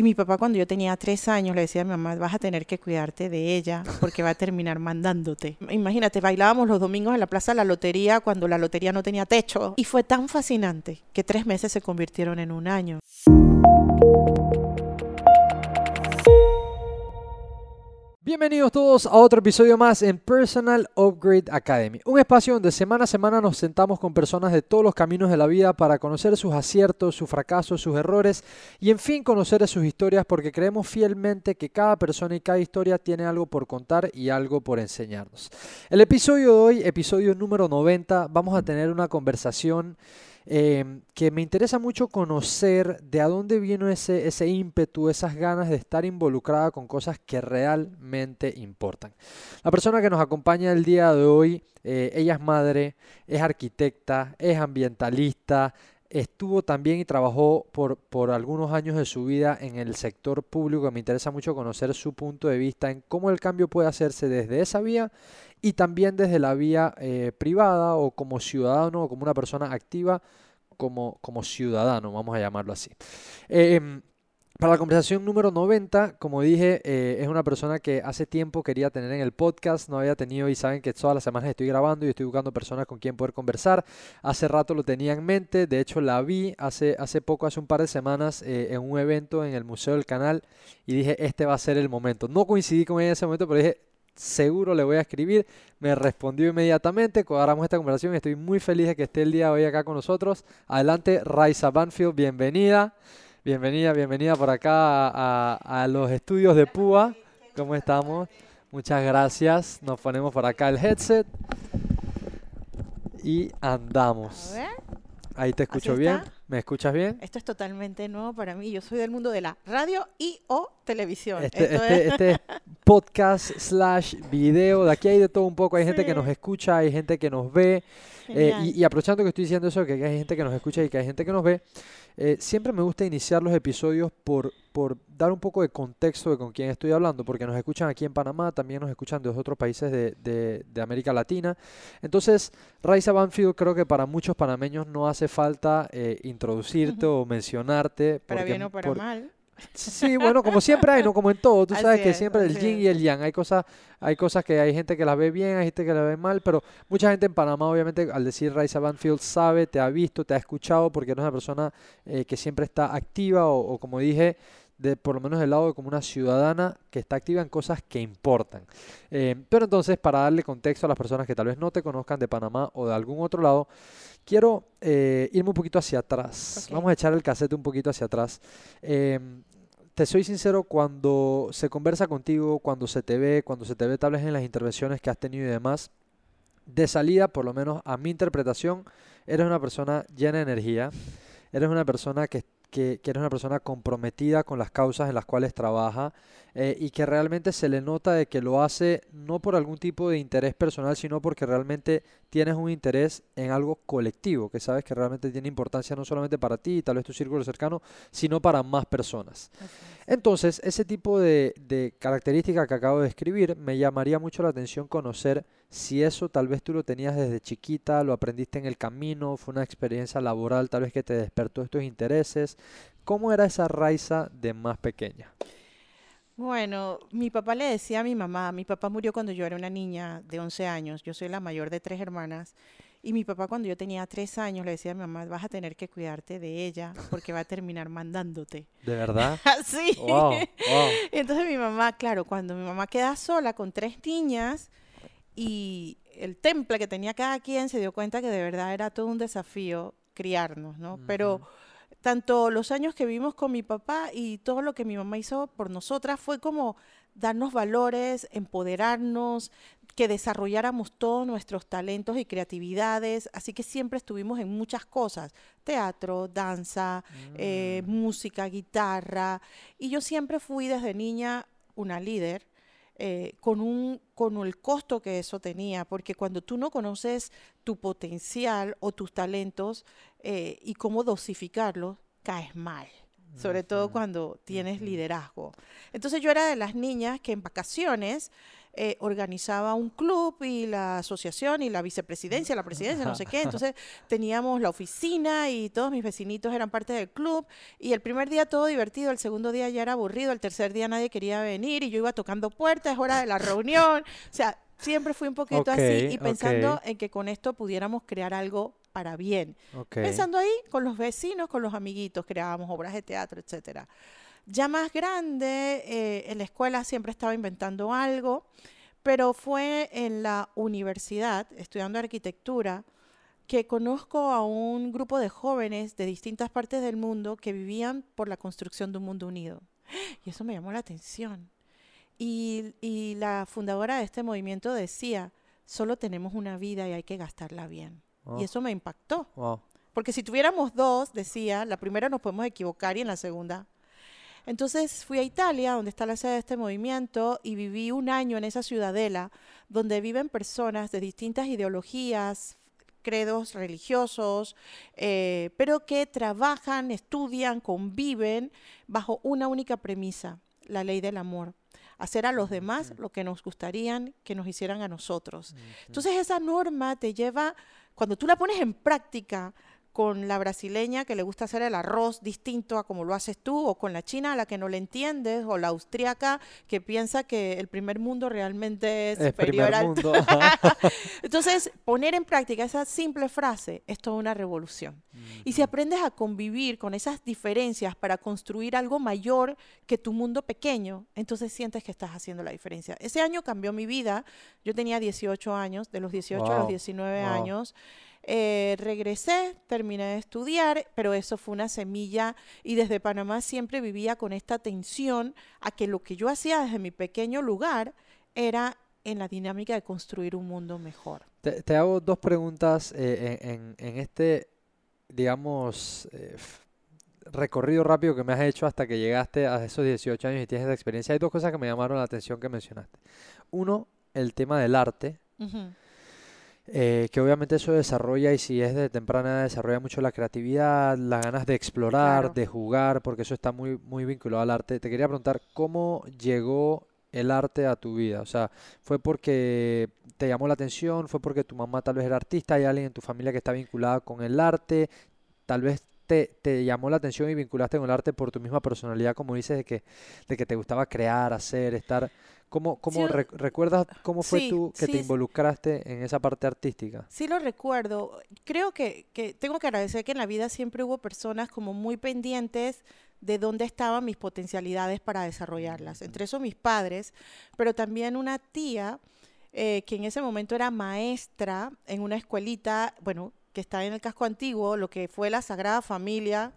Y mi papá cuando yo tenía tres años le decía a mi mamá, vas a tener que cuidarte de ella porque va a terminar mandándote. Imagínate, bailábamos los domingos en la plaza de la lotería cuando la lotería no tenía techo. Y fue tan fascinante que tres meses se convirtieron en un año. Bienvenidos todos a otro episodio más en Personal Upgrade Academy, un espacio donde semana a semana nos sentamos con personas de todos los caminos de la vida para conocer sus aciertos, sus fracasos, sus errores y en fin conocer sus historias porque creemos fielmente que cada persona y cada historia tiene algo por contar y algo por enseñarnos. El episodio de hoy, episodio número 90, vamos a tener una conversación Em, que me interesa mucho conocer de a dónde vino ese, ese ímpetu, esas ganas de estar involucrada con cosas que realmente importan. La persona que nos acompaña el día de hoy, eh, ella es madre, es arquitecta, es ambientalista, estuvo también y trabajó por, por, algunos años de su vida en el sector público. Me interesa mucho conocer su punto de vista en cómo el cambio puede hacerse desde esa vía y también desde la vía eh, privada o como ciudadano o como una persona activa como, como ciudadano, vamos a llamarlo así. Em, para la conversación número 90, como dije, eh, es una persona que hace tiempo quería tener en el podcast, no había tenido y saben que todas las semanas estoy grabando y estoy buscando personas con quien poder conversar. Hace rato lo tenía en mente, de hecho la vi hace, hace poco, hace un par de semanas, eh, en un evento en el Museo del Canal y dije, este va a ser el momento. No coincidí con ella en ese momento, pero dije, seguro le voy a escribir. Me respondió inmediatamente, cuadramos esta conversación. Estoy muy feliz de que esté el día de hoy acá con nosotros. Adelante, Raisa Banfield, bienvenida. Bienvenida, bienvenida por acá a, los estudios de Púa. ¿Cómo estamos? Muchas gracias. Nos ponemos por acá el headset y andamos. Ahí te escucho bien. ¿Me escuchas bien? Esto es totalmente nuevo para mí. Yo soy del mundo de la radio y o televisión. Este, este, este, es... podcast slash video. De aquí hay de todo un poco. Hay gente que nos escucha, hay gente que nos ve. Eh, y, y, aprovechando que estoy diciendo eso, que hay gente que nos escucha y que hay gente que nos ve, eh, siempre me gusta iniciar los episodios por, por dar un poco de contexto de con quién estoy hablando, porque nos escuchan aquí en Panamá, también nos escuchan de otros países de, de, América Latina. Entonces, Raiza Banfield creo que para muchos panameños no hace falta eh, introducirte o mencionarte. Para bien o para mal. Sí, bueno, como siempre hay, ¿no? Como en todo, tú sabes que siempre el yin y el yang, hay cosas, hay cosas que hay gente que las ve bien, hay gente que las ve mal, pero mucha gente en Panamá, obviamente, al decir Raisa Banfield, sabe, te ha visto, te ha escuchado, porque no es una persona eh, que siempre está activa o, como dije, de, por lo menos del lado de como una ciudadana que está activa en cosas que importan. Eh, pero entonces, para darle contexto a las personas que tal vez no te conozcan de Panamá o de algún otro lado, quiero eh, irme un poquito hacia atrás. Vamos a echar el cassette un poquito hacia atrás. Em, soy sincero, cuando se conversa contigo, cuando se te ve, cuando se te ve tal vez en las intervenciones que has tenido y demás, de salida, por lo menos a mi interpretación, eres una persona llena de energía, eres una persona que que, eres una persona comprometida con las causas en las cuales trabaja eh, y que realmente se le nota de que lo hace no por algún tipo de interés personal, sino porque realmente tienes un interés en algo colectivo, que sabes que realmente tiene importancia no solamente para ti y tal vez tu círculo cercano, sino para más personas. Entonces, ese tipo de, de características que acabo de describir, me llamaría mucho la atención conocer si eso tal vez tú lo tenías desde chiquita, lo aprendiste en el camino, fue una experiencia laboral tal vez que te despertó estos intereses. ¿Cómo era esa Raiza de más pequeña? Bueno, mi papá le decía a mi mamá, mi papá murió cuando yo era una niña de 11 años, yo soy la mayor de tres hermanas, y mi papá cuando yo tenía tres años le decía a mi mamá, vas a tener que cuidarte de ella porque va a terminar mandándote. ¿De verdad? sí. Entonces mi mamá, claro, cuando mi mamá queda sola con tres niñas, y el temple que tenía cada quien se dio cuenta que de verdad era todo un desafío criarnos, ¿no? Pero tanto los años que vivimos con mi papá y todo lo que mi mamá hizo por nosotras fue como darnos valores, empoderarnos, que desarrolláramos todos nuestros talentos y creatividades, así que siempre estuvimos en muchas cosas, teatro, danza, eh, mm. música, guitarra, y yo siempre fui desde niña una líder, eh, con, un, con el costo que eso tenía, porque cuando tú no conoces tu potencial o tus talentos eh, y cómo dosificarlos, caes mal. sobre todo cuando tienes liderazgo. Entonces yo era de las niñas que en vacaciones eh, organizaba un club y la asociación y la vicepresidencia, la presidencia, no sé qué. Entonces teníamos la oficina y todos mis vecinitos eran parte del club. Y el primer día todo divertido, el segundo día ya era aburrido, el tercer día nadie quería venir y yo iba tocando puertas, es hora de la reunión. O sea, siempre fui un poquito así y pensando en que con esto pudiéramos crear algo para bien. Pensando ahí con los vecinos, con los amiguitos, creábamos obras de teatro, etcétera. Ya más grande, eh, en la escuela siempre estaba inventando algo, pero fue en la universidad, estudiando arquitectura, que conozco a un grupo de jóvenes de distintas partes del mundo que vivían por la construcción de un mundo unido. Y eso me llamó la atención. Y, y la fundadora de este movimiento decía, solo tenemos una vida y hay que gastarla bien. Y eso me impactó. Porque si tuviéramos dos, decía, la primera nos podemos equivocar y en la segunda entonces fui a Italia, donde está la sede de este movimiento, y viví un año en esa ciudadela, donde viven personas de distintas ideologías, credos religiosos, eh, pero que trabajan, estudian, conviven bajo una única premisa, la ley del amor. Hacer a los demás lo que nos gustaría que nos hicieran a nosotros. Entonces esa norma te lleva, cuando tú la pones en práctica, con la brasileña que le gusta hacer el arroz distinto a como lo haces tú, o con la china a la que no le entiendes, o la austriaca que piensa que el primer mundo realmente es, superior al... Mundo. Entonces, poner en práctica esa simple frase es toda una revolución. Y si aprendes a convivir con esas diferencias para construir algo mayor que tu mundo pequeño, entonces sientes que estás haciendo la diferencia. Ese año cambió mi vida. Yo tenía 18 años, de los 18 a los 19 años. Eh, regresé, terminé de estudiar, pero eso fue una semilla y desde Panamá siempre vivía con esta tensión a que lo que yo hacía desde mi pequeño lugar era en la dinámica de construir un mundo mejor. Te, hago dos preguntas eh, en, este, digamos, eh, recorrido rápido que me has hecho hasta que llegaste a esos 18 años y tienes esa experiencia. Hay dos cosas que me llamaron la atención que mencionaste. Uno, el tema del arte. Eh, que obviamente eso desarrolla y si es de temprana desarrolla mucho la creatividad, las ganas de explorar, de jugar, porque eso está muy, muy vinculado al arte. Te quería preguntar, ¿cómo llegó el arte a tu vida? O sea, ¿fue porque te llamó la atención? ¿Fue porque tu mamá tal vez era artista? ¿Hay alguien en tu familia que está vinculada con el arte? Tal vez te, te, llamó la atención y vinculaste con el arte por tu misma personalidad, como dices, de que, de que te gustaba crear, hacer, estar... ¿Cómo, cómo recuerdas cómo fue tú que te involucraste en esa parte artística? Sí lo recuerdo. Creo que, que tengo que agradecer que en la vida siempre hubo personas como muy pendientes de dónde estaban mis potencialidades para desarrollarlas. Entre eso mis padres, pero también una tía eh, que en ese momento era maestra en una escuelita, bueno, que está en el casco antiguo, lo que fue la Sagrada Familia.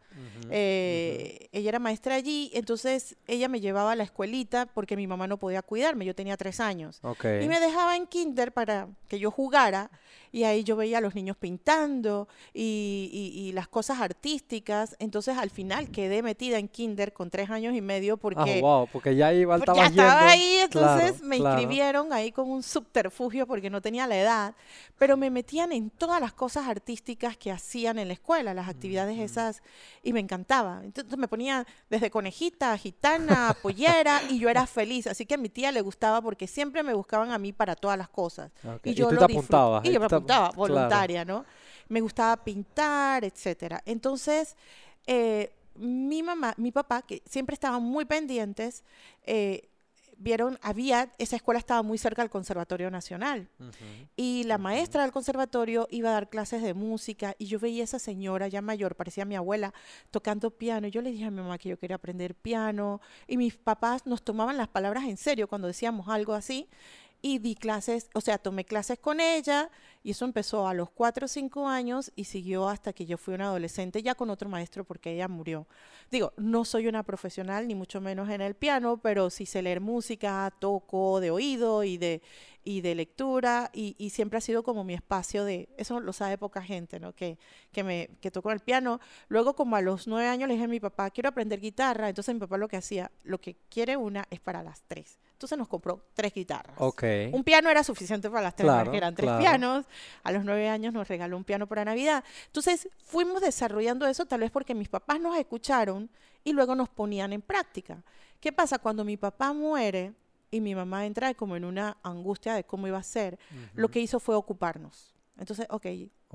Eh, ella era maestra allí, entonces ella me llevaba a la escuelita porque mi mamá no podía cuidarme, yo tenía tres años. Y me dejaba en kinder para que yo jugara y ahí yo veía a los niños pintando y, las cosas artísticas. Entonces al final quedé metida en kinder con tres años y medio porque... Ah, wow, porque ya iba, estaba Ya estaba ahí, entonces me inscribieron ahí con un subterfugio porque no tenía la edad, pero me metían en todas las cosas artísticas que hacían en la escuela, las actividades esas, y me encantaba. Entonces me ponía desde conejita, gitana, pollera, y yo era feliz. Así que a mi tía le gustaba porque siempre me buscaban a mí para todas las cosas. Y yo lo disfrutaba. Y yo me apuntaba, voluntaria, ¿no? Me gustaba pintar, etcétera. Entonces, eh, mi mamá, mi papá, que siempre estaban muy pendientes, eh, vieron, había, esa escuela estaba muy cerca del Conservatorio Nacional. Y la maestra del conservatorio iba a dar clases de música y yo veía a esa señora ya mayor, parecía mi abuela, tocando piano. Y yo le dije a mi mamá que yo quería aprender piano. Y mis papás nos tomaban las palabras en serio cuando decíamos algo así. Y di clases, o sea, tomé clases con ella y eso empezó a los cuatro o cinco años y siguió hasta que yo fui una adolescente, ya con otro maestro porque ella murió. Digo, no soy una profesional, ni mucho menos en el piano, pero sí sé leer música, toco de oído y de, y de lectura, y, siempre ha sido como mi espacio de, eso lo sabe poca gente, ¿no? Que, que, me, que toco el piano. Luego, como a los nueve años, le dije a mi papá, quiero aprender guitarra. Entonces mi papá lo que hacía, lo que quiere una es para las tres. Entonces nos compró tres guitarras. Okay. Un piano era suficiente para las tres, porque eran tres pianos. A los nueve años nos regaló un piano para Navidad. Entonces fuimos desarrollando eso tal vez porque mis papás nos escucharon y luego nos ponían en práctica. ¿Qué pasa? Cuando mi papá muere y mi mamá entra como en una angustia de cómo iba a ser, lo que hizo fue ocuparnos. Entonces, ok,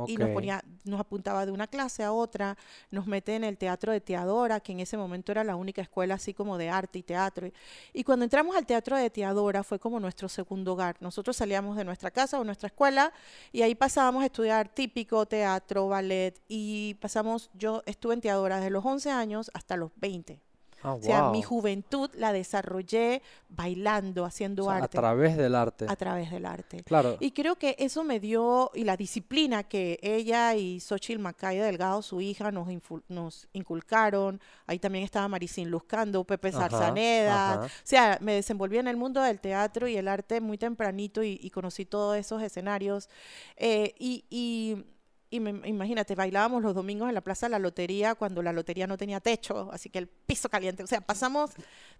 y nos ponía, nos apuntaba de una clase a otra, nos mete en el teatro de Teadora, que en ese momento era la única escuela así como de arte y teatro. Y cuando entramos al teatro de Teadora fue como nuestro segundo hogar. Nosotros salíamos de nuestra casa o nuestra escuela y ahí pasábamos a estudiar típico, teatro, ballet y pasamos, yo estuve en Teadora desde los 11 años hasta los 20. Ah, o sea, mi juventud la desarrollé bailando, haciendo arte. A través del arte. A través del arte. Claro. Y creo que eso me dio, y la disciplina que ella y Xochitl Macaya Delgado, su hija, nos, nos inculcaron. Ahí también estaba Maricín Luzcando, Pepe Zarzaneda. O sea, me desenvolví en el mundo del teatro y el arte muy tempranito y, conocí todos esos escenarios. Eh, y y imagínate, bailábamos los domingos en la Plaza de la Lotería cuando la lotería no tenía techo, así que el piso caliente. O sea, pasamos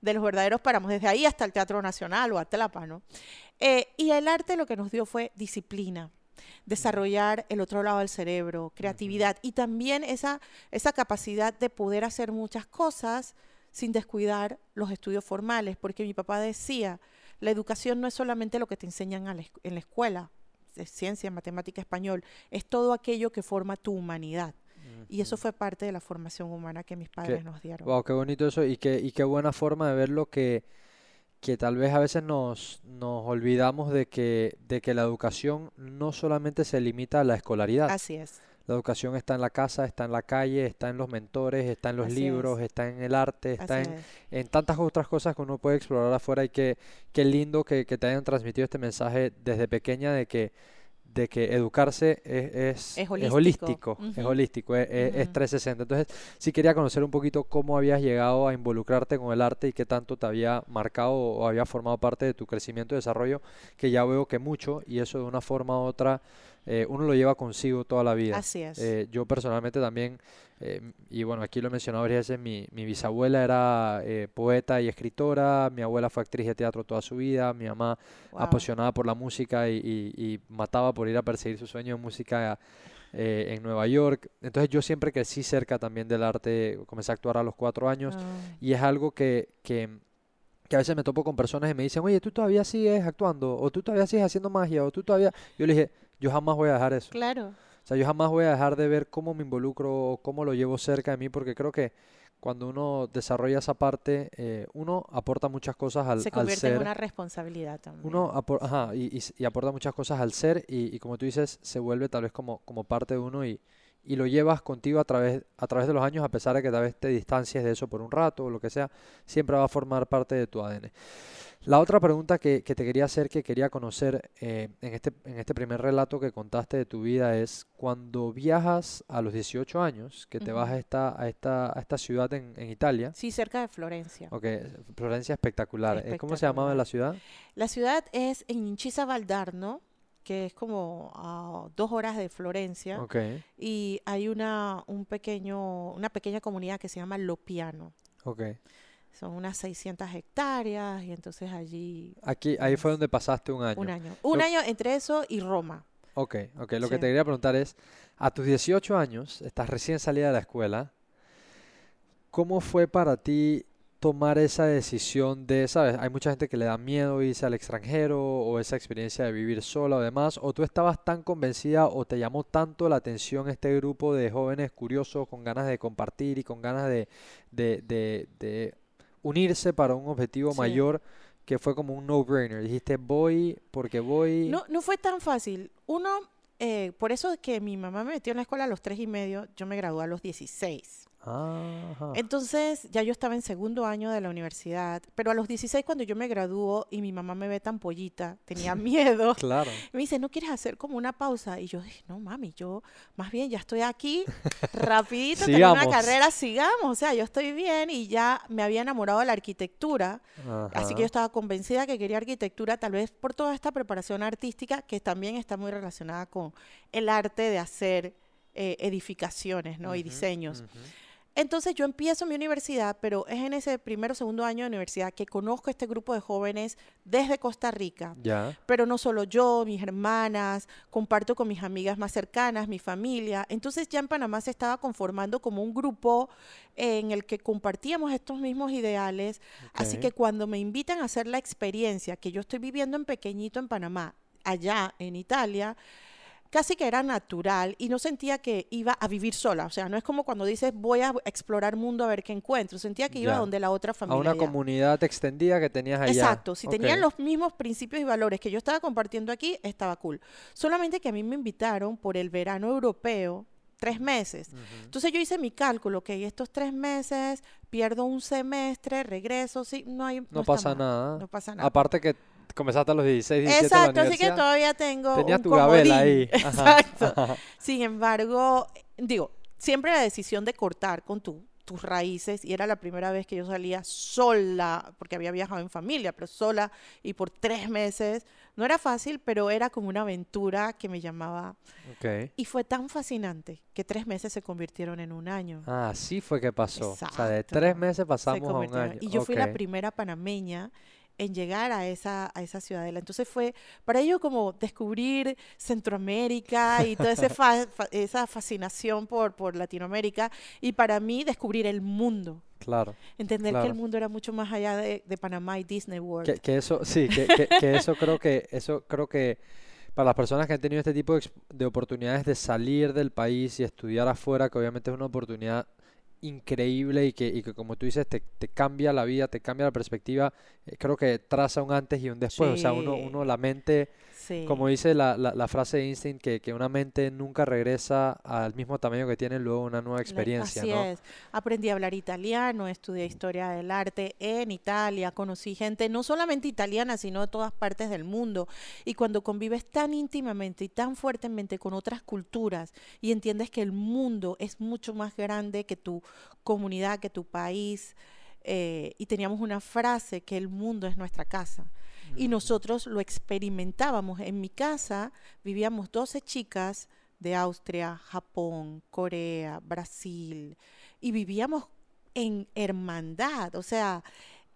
de los verdaderos páramos, desde ahí hasta el Teatro Nacional o a Tlapa, ¿no? Eh, y el arte lo que nos dio fue disciplina, desarrollar el otro lado del cerebro, creatividad y también esa, esa capacidad de poder hacer muchas cosas sin descuidar los estudios formales, porque mi papá decía, la educación no es solamente lo que te enseñan en la escuela, ciencia, matemática, español, es todo aquello que forma tu humanidad. Y eso fue parte de la formación humana que mis padres nos dieron. Wow, qué bonito eso y qué, y qué buena forma de verlo que, que tal vez a veces nos, nos olvidamos de que, de que la educación no solamente se limita a la escolaridad. Así es. La educación está en la casa, está en la calle, está en los mentores, está en los libros, está en el arte, está en, tantas otras cosas que uno puede explorar afuera y qué, qué lindo que, te hayan transmitido este mensaje desde pequeña de que de que educarse es, es, holístico, es holístico, es, es, 360. Entonces, sí quería conocer un poquito cómo habías llegado a involucrarte con el arte y qué tanto te había marcado o había formado parte de tu crecimiento y desarrollo, que ya veo que mucho, y eso de una forma u otra eh, uno lo lleva consigo toda la vida. Así es. Eh, yo personalmente también, eh, y bueno, aquí lo he mencionado varias veces, mi, mi bisabuela era poeta y escritora, mi abuela fue actriz de teatro toda su vida, mi mamá apasionada por la música y, mataba por ir a perseguir su sueño de música. en Nueva York. Entonces yo siempre crecí cerca también del arte, comencé a actuar a los cuatro años ah. y es algo que, que, que, a veces me topo con personas y me dicen, oye, tú todavía sigues actuando, o tú todavía sigues haciendo magia, o tú todavía... Yo le dije, yo jamás voy a dejar eso. Claro. O sea, yo jamás voy a dejar de ver cómo me involucro, cómo lo llevo cerca de mí, porque creo que cuando uno desarrolla esa parte, eh, uno aporta muchas cosas al, Se convierte en una responsabilidad también. Uno ajá, y, y, aporta muchas cosas al ser y, y, como tú dices, se vuelve tal vez como, como parte de uno y, y lo llevas contigo a través, a través de los años, a pesar de que tal vez te distancies de eso por un rato o lo que sea, siempre va a formar parte de tu ADN. La otra pregunta que, te quería hacer, que quería conocer eh, en, este, en este primer relato que contaste de tu vida es cuando viajas a los 18 años, que te vas a esta, a esta, a esta ciudad en, Italia. Sí, cerca de Florencia. Ok, Florencia espectacular. Eh, ¿Cómo se llamaba la ciudad? La ciudad es en Incisa Valdarno, que es como a dos horas de Florencia. Okay. Y hay una, un pequeño, una pequeña comunidad que se llama Lopiano. Okay son unas 600 hectáreas y entonces allí... Aquí, ahí fue donde pasaste un año. Un año. Un año entre eso y Roma. Ok, ok. Lo que te quería preguntar es, a tus 18 años, estás recién salida de la escuela, ¿cómo fue para ti tomar esa decisión de, sabes, hay mucha gente que le da miedo irse al extranjero o esa experiencia de vivir sola o demás, o tú estabas tan convencida o te llamó tanto la atención este grupo de jóvenes curiosos con ganas de compartir y con ganas de, de, de unirse para un objetivo mayor que fue como un no-brainer. Dijiste, voy porque voy. No, no fue tan fácil. Uno, eh, por eso es que mi mamá me metió en la escuela a los tres y medio, yo me gradué a los 16. Entonces ya yo estaba en segundo año de la universidad, pero a los 16 cuando yo me graduó y mi mamá me ve tan pollita, tenía miedo. claro. Me dice, ¿no quieres hacer como una pausa? Y yo dije, no mami, yo más bien ya estoy aquí, rapidito, tengo una carrera, sigamos. O sea, yo estoy bien y ya me había enamorado de la arquitectura, así que yo estaba convencida que quería arquitectura, tal vez por toda esta preparación artística que también está muy relacionada con el arte de hacer eh, edificaciones ¿no? y diseños. Entonces yo empiezo mi universidad, pero es en ese primero o segundo año de universidad que conozco este grupo de jóvenes desde Costa Rica. Ya. Pero no solo yo, mis hermanas, comparto con mis amigas más cercanas, mi familia. Entonces ya en Panamá se estaba conformando como un grupo en el que compartíamos estos mismos ideales. Así que cuando me invitan a hacer la experiencia que yo estoy viviendo en pequeñito en Panamá, allá en Italia, casi que era natural y no sentía que iba a vivir sola. O sea, no es como cuando dices voy a explorar mundo a ver qué encuentro. Sentía que iba Ya. donde la otra A familia. una allá. comunidad extendida que tenías allá. Exacto, si tenían los mismos principios y valores que yo estaba compartiendo aquí, estaba cool. Solamente que a mí me invitaron por el verano europeo tres meses. Entonces yo hice mi cálculo, que estos tres meses pierdo un semestre, regreso, sí, no hay... No, está pasa mal, nada. No pasa nada. Aparte que comenzaste a los 16, 17 en la Exacto, así que todavía tengo Tenías un tu comodín. ahí. Ajá, Exacto. ajá. Sin embargo, digo, siempre la decisión de cortar con tu, tus raíces, y era la primera vez que yo salía sola, porque había viajado en familia, pero sola y por tres meses, no era fácil, pero era como una aventura que me llamaba. Ok. Y fue tan fascinante que tres meses se convirtieron en un año. Ah, así fue que pasó. O sea, de Exacto. tres meses Se pasamos a un año. Y yo fui la primera panameña en llegar a esa, a esa ciudadela. Entonces fue para ellos como descubrir Centroamérica y toda fa- fa- esa fascinación por, por Latinoamérica y para mí descubrir el mundo. Claro. Entender que el mundo era mucho más allá de, de Panamá y Disney World. Que, que eso, sí, que, que- que eso creo que, eso creo que para las personas que han tenido este tipo de oportunidades de salir del país y estudiar afuera, que obviamente es una oportunidad increíble y que, y que como tú dices, te, te cambia la vida, te cambia la perspectiva, eh, creo que traza un antes y un después. O sea, uno, uno la mente, Sí. como dice la, la, la frase de Einstein, que, que una mente nunca regresa al mismo tamaño que tiene luego una nueva experiencia, Así ¿no? es. Aprendí a hablar italiano, estudié historia del arte en Italia, conocí gente no solamente italiana, sino de todas partes del mundo. Y cuando convives tan íntimamente y tan fuertemente con otras culturas y entiendes que el mundo es mucho más grande que tu comunidad, que tu país, eh, y teníamos una frase que el mundo es nuestra casa. Y nosotros lo experimentábamos. En mi casa vivíamos 12 chicas de Austria, Japón, Corea, Brasil, y vivíamos en hermandad, o sea,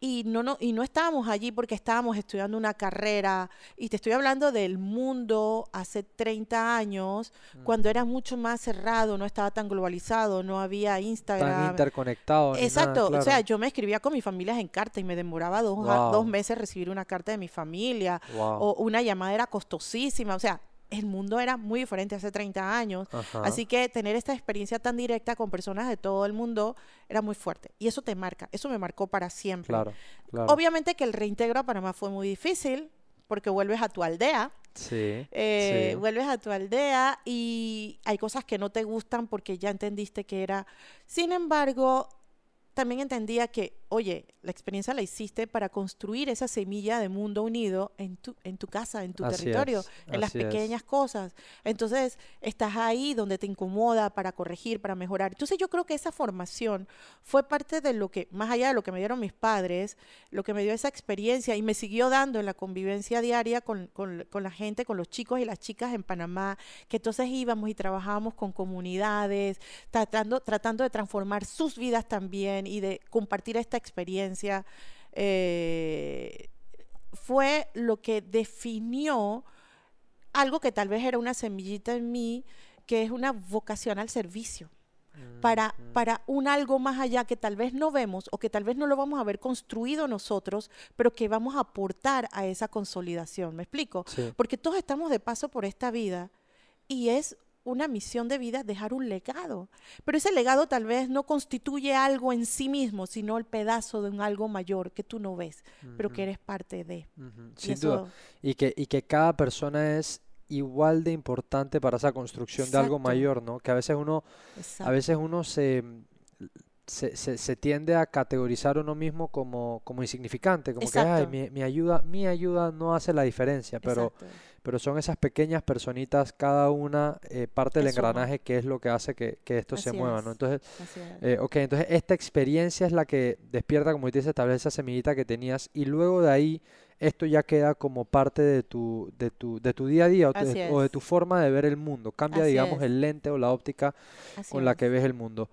y no, no, y no estábamos allí porque estábamos estudiando una carrera, y te estoy hablando del mundo hace 30 años, cuando era mucho más cerrado, no estaba tan globalizado, no había Tan Instagram. interconectados. ni nada, Exacto, o sea, yo me escribía con mis familias en carta y me demoraba dos, a- Wow. dos meses recibir una carta de mi familia, Wow. o una llamada era costosísima, o sea, el mundo era muy diferente hace 30 años, Ajá. así que tener esta experiencia tan directa con personas de todo el mundo era muy fuerte, y eso te marca, eso me marcó para siempre. Claro, claro. Obviamente que el reintegro a Panamá fue muy difícil, porque vuelves a tu aldea, Sí, eh, sí. vuelves a tu aldea y hay cosas que no te gustan porque ya entendiste que era. Sin embargo, también entendía que, oye, la experiencia la hiciste para construir esa semilla de mundo unido en tu, en tu casa, en tu Así territorio, es, en las así es. pequeñas cosas. Entonces, estás ahí donde te incomoda para corregir, para mejorar. Entonces, yo creo que esa formación fue parte de lo que, más allá de lo que me dieron mis padres, lo que me dio esa experiencia y me siguió dando en la convivencia diaria con, con- con la gente, con los chicos y las chicas en Panamá, que entonces íbamos y trabajábamos con comunidades, tratando, tratando de transformar sus vidas también y de compartir esta experiencia. eh, fue lo que definió algo que tal vez era una semillita en mí, que es una vocación al servicio para, para un algo más allá que tal vez no vemos o que tal vez no lo vamos a ver construido nosotros, pero que vamos a aportar a esa consolidación. ¿Me explico? Sí. Porque todos estamos de paso por esta vida y es una misión de vida dejar un legado. Pero ese legado tal vez no constituye algo en sí mismo, sino el pedazo de un algo mayor que tú no ves, pero que eres parte de. Ujú, Y Sin duda. eso- Y que, y que cada persona es igual de importante para esa construcción de algo mayor, ¿no? Que a veces uno, a veces uno se, se, se- se tiende a categorizar uno mismo como, como insignificante, como que, ay, mi, mi ayuda, mi ayuda no hace la diferencia, pero. Pero son esas pequeñas personitas, cada una eh, parte del engranaje que es lo que hace que, que esto se mueva, ¿no? es. Entonces, eh, ok, entonces esta experiencia es la que despierta, como dices, establece esa semillita que tenías y luego de ahí esto ya queda como parte de tu, de tu, de tu día a día o, de, o de es. tu forma de ver el mundo. Cambia, Así digamos, es. el lente o la óptica Así con la que ves el mundo.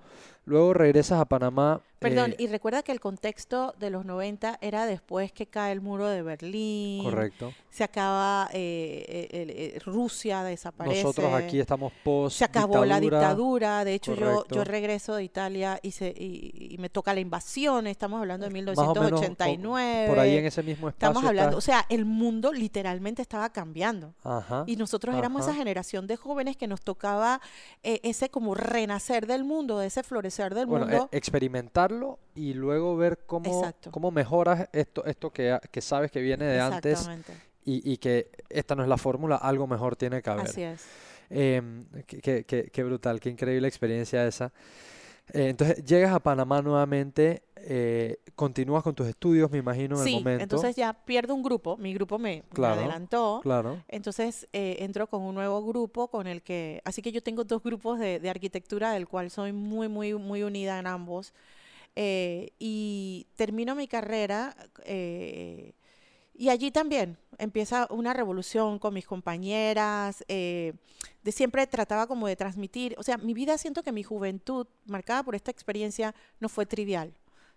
Luego regresas a Panamá. Perdón, eh, y recuerda que el contexto de los 90 era después que cae el muro de Berlín, correcto. se acaba, eh, Rusia desaparece, Nosotros aquí estamos post se acabó la dictadura. de hecho yo, yo regreso de Italia y, se, y, y me toca la invasión, estamos hablando de Más o menos, o- 1989, Por ahí en ese mismo espacio. estamos hablando, o sea, el mundo literalmente estaba cambiando. Ajá. Y nosotros éramos esa generación de jóvenes que nos tocaba eh, ese como renacer del mundo, ese florecer del Bueno, mundo. experimentarlo y luego ver cómo, Exacto. cómo mejoras esto, esto que, que sabes que viene de antes y, y que esta no es la fórmula, algo mejor tiene que haber. Así es. Em, qué, qué- qué- qué brutal, qué increíble experiencia esa. Eh, entonces, llegas a Panamá nuevamente, eh, continúas con tus estudios, me imagino, en el Sí, momento. entonces ya pierdo un grupo, mi grupo me, adelantó. Claro. Entonces eh, entro con un nuevo grupo con el que, así que yo tengo dos grupos de, de arquitectura del cual soy muy, muy, muy unida en ambos. Eh, y termino mi carrera eh, y allí también empieza una revolución con mis compañeras. eh, de siempre trataba como de transmitir, o sea, mi vida siento que mi juventud, marcada por esta experiencia, no fue trivial.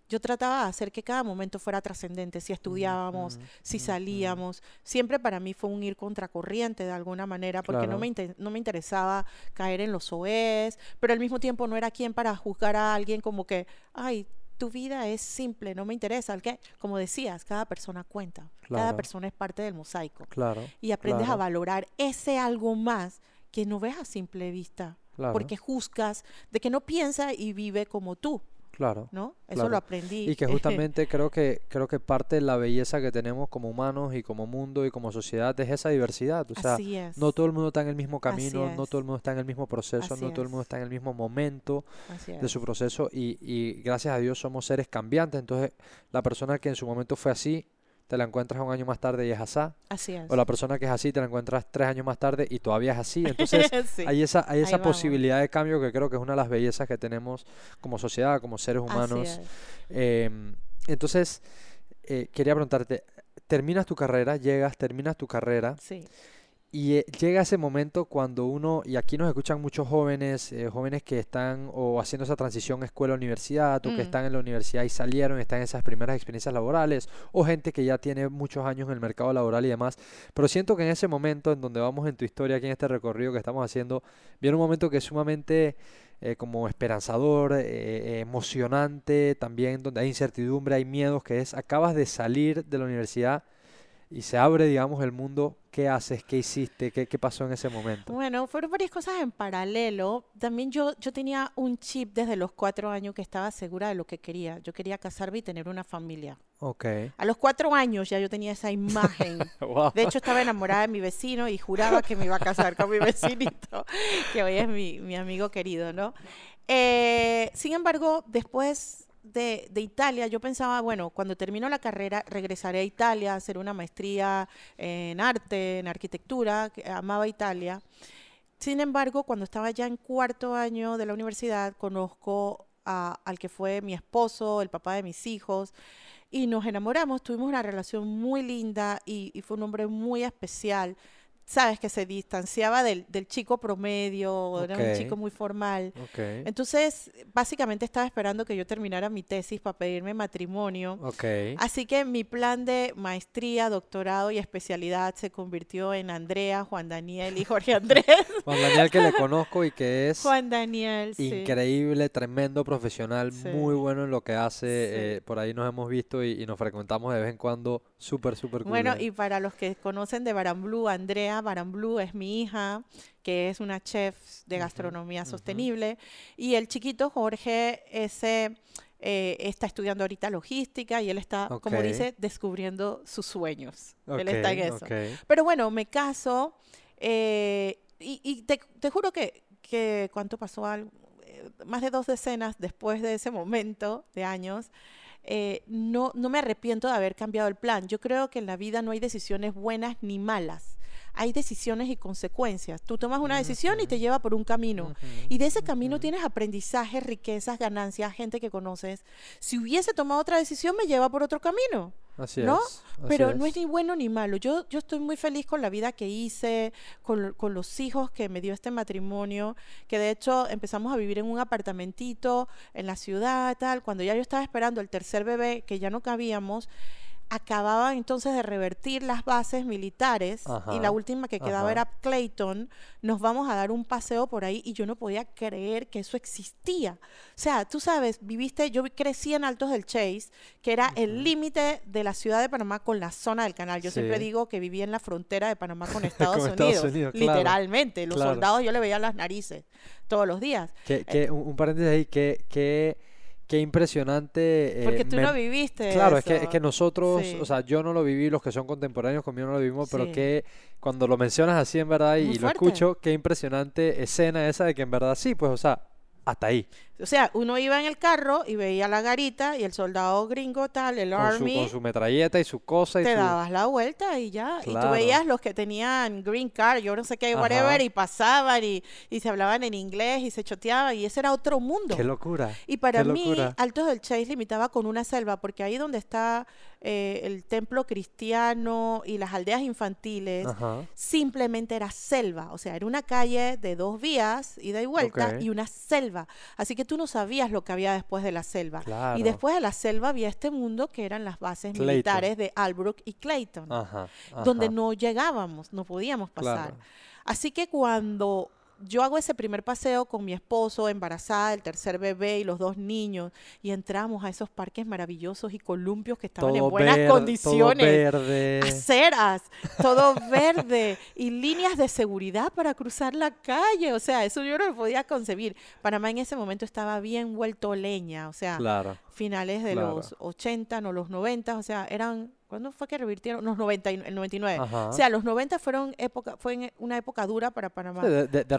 Yo trataba de hacer que cada momento fuera trascendente, si estudiábamos, si salíamos. Siempre para mí fue un ir contracorriente de alguna manera, porque Claro. no, me no me interesaba caer en los OEs, pero al mismo tiempo no era quien para juzgar a alguien como que, ay, tu vida es simple, no me interesa. ¿el qué? Como decías, cada persona cuenta, cada persona es parte del mosaico. Claro. Y aprendes a valorar ese algo más que no ves a simple vista, claro, porque juzgas de que no piensa y vive como tú, claro. ¿no? Eso Claro. lo aprendí. Y que justamente creo que creo que parte de la belleza que tenemos como humanos y como mundo y como sociedad es esa diversidad. O sea, Así es. no todo el mundo está en el mismo camino, no todo el mundo está en el mismo proceso, Así no todo el mundo es. está en el mismo momento de su es. proceso y, y gracias a Dios somos seres cambiantes. Entonces, la persona que en su momento fue así, te la encuentras un año más tarde y es asá. Así es. O la persona que es así, te la encuentras tres años más tarde y todavía es así. Entonces, Sí, hay esa, hay ahí esa vamos. posibilidad de cambio que creo que es una de las bellezas que tenemos como sociedad, como seres humanos. Em, entonces, eh, quería preguntarte, terminas tu carrera, llegas, terminas tu carrera Sí, y eh, llega ese momento cuando uno, y aquí nos escuchan muchos jóvenes, eh, jóvenes que están o haciendo esa transición escuela-universidad, o que están en la universidad y salieron, están en esas primeras experiencias laborales, o gente que ya tiene muchos años en el mercado laboral y demás. Pero siento que en ese momento en donde vamos en tu historia, aquí en este recorrido que estamos haciendo, viene un momento que es sumamente eh, como esperanzador, eh, eh, emocionante, también donde hay incertidumbre, hay miedos, que es, acabas de salir de la universidad y se abre, digamos, el mundo. ¿Qué haces? ¿Qué hiciste? ¿Qué, qué pasó en ese momento? Bueno, fueron varias cosas en paralelo. También yo, yo tenía un chip desde los cuatro años que estaba segura de lo que quería. Yo quería casarme y tener una familia. Ok. A los cuatro años ya yo tenía esa imagen. Wow. De hecho, estaba enamorada de mi vecino y juraba que me iba a casar con mi vecinito, que hoy es mi, mi amigo querido, ¿no? Eh, sin embargo, después de, de Italia, yo pensaba, bueno, cuando termino la carrera, regresaré a Italia a hacer una maestría en arte, en arquitectura, que amaba Italia. Sin embargo, cuando estaba ya en cuarto año de la universidad, conozco al que fue mi esposo, el papá de mis hijos, y nos enamoramos, tuvimos una relación muy linda y, y fue un hombre muy especial. Sabes que se distanciaba del, del chico promedio, era un chico muy formal. Ok. Entonces, básicamente estaba esperando que yo terminara mi tesis para pedirme matrimonio. Ok. Así que mi plan de maestría, doctorado y especialidad se convirtió en Andrea, Juan Daniel y Jorge Andrés. Juan Daniel que le conozco y que es Juan Daniel, sí. increíble, tremendo profesional, Sí. muy bueno en lo que hace. Sí. eh, por ahí nos hemos visto y, y nos frecuentamos de vez en cuando. Súper, súper cool. Bueno, y para los que conocen de Baramblú, Andrea Baramblú es mi hija, que es una chef de gastronomía ujú. sostenible. Y el chiquito Jorge, ese eh, está estudiando ahorita logística y él está, como Ok. dice, descubriendo sus sueños. Él está en eso. ok. Pero bueno, me caso eh, y, y te, te juro que, que cuánto pasó, Al- eh, más de dos decenas después de ese momento de años, eh, no, no me arrepiento de haber cambiado el plan. Yo creo que en la vida no hay decisiones buenas ni malas. Hay decisiones y consecuencias. Tú tomas una decisión y te lleva por un camino. Y de ese camino tienes aprendizaje, riquezas, ganancias, gente que conoces. Si hubiese tomado otra decisión, me lleva por otro camino. Así ¿no? es. así Pero no es. es ni bueno ni malo. Yo, yo estoy muy feliz con la vida que hice, con, con los hijos que me dio este matrimonio, que de hecho empezamos a vivir en un apartamentito en la ciudad, tal. Cuando ya yo estaba esperando el tercer bebé, que ya no cabíamos, acababan entonces de revertir las bases militares y la última que quedaba ajá. era Clayton. Nos vamos a dar un paseo por ahí y yo no podía creer que eso existía. O sea, tú sabes, viviste, yo crecí en Altos del Chase, que era el límite de la ciudad de Panamá con la zona del canal. Yo siempre digo que vivía en la frontera de Panamá con Estados, Con Unidos, Estados Unidos, claro, literalmente. Los claro. soldados yo le veía las narices todos los días. Que, que- un, un paréntesis ahí, que, que, qué impresionante. eh, Porque tú no viviste Claro, es que, es eso. que nosotros, Sí. o sea, yo no lo viví, los que son contemporáneos conmigo no lo vivimos, pero que cuando lo mencionas así en verdad y, y lo escucho, qué impresionante escena esa de que en verdad sí, pues, o sea, hasta ahí. O sea, uno iba en el carro y veía la garita y el soldado gringo tal, el Con su, army, con su metralleta y su cosa y te su... dabas la vuelta y ya. Y tú veías los que tenían green card, yo no sé qué, Ajá. whatever, y pasaban y, y se hablaban en inglés y se choteaban y ese era otro mundo. Qué locura. Y para mí, locura. Altos del Chase limitaba con una selva, porque ahí donde está eh, el templo cristiano y las aldeas infantiles, Ajá. simplemente era selva. O sea, era una calle de dos vías, ida y vuelta, y una selva. Así que tú no sabías lo que había después de la selva. Claro. Y después de la selva había este mundo que eran las bases Clayton. militares de Albrook y Clayton, Ajá. donde no llegábamos, no podíamos pasar. Claro. Así que cuando yo hago ese primer paseo con mi esposo, embarazada, el tercer bebé y los dos niños, y entramos a esos parques maravillosos y columpios que estaban en buenas ver- todo condiciones, verde. aceras, todo verde y líneas de seguridad para cruzar la calle. O sea, eso yo no lo podía concebir. Panamá en ese momento estaba bien vuelto leña, o sea, Claro. finales de claro. los 80, no los 90, o sea, eran, ¿cuándo fue que revirtieron? Los 90, y- el 99. Ajá. O sea, los 90 fueron época, fue una época dura para Panamá. Sí, de, de, de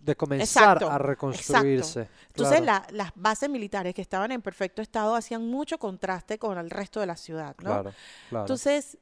de comenzar Exacto, a reconstruirse. Entonces, claro, la- las bases militares que estaban en perfecto estado hacían mucho contraste con el resto de la ciudad, ¿no? claro, claro. Entonces,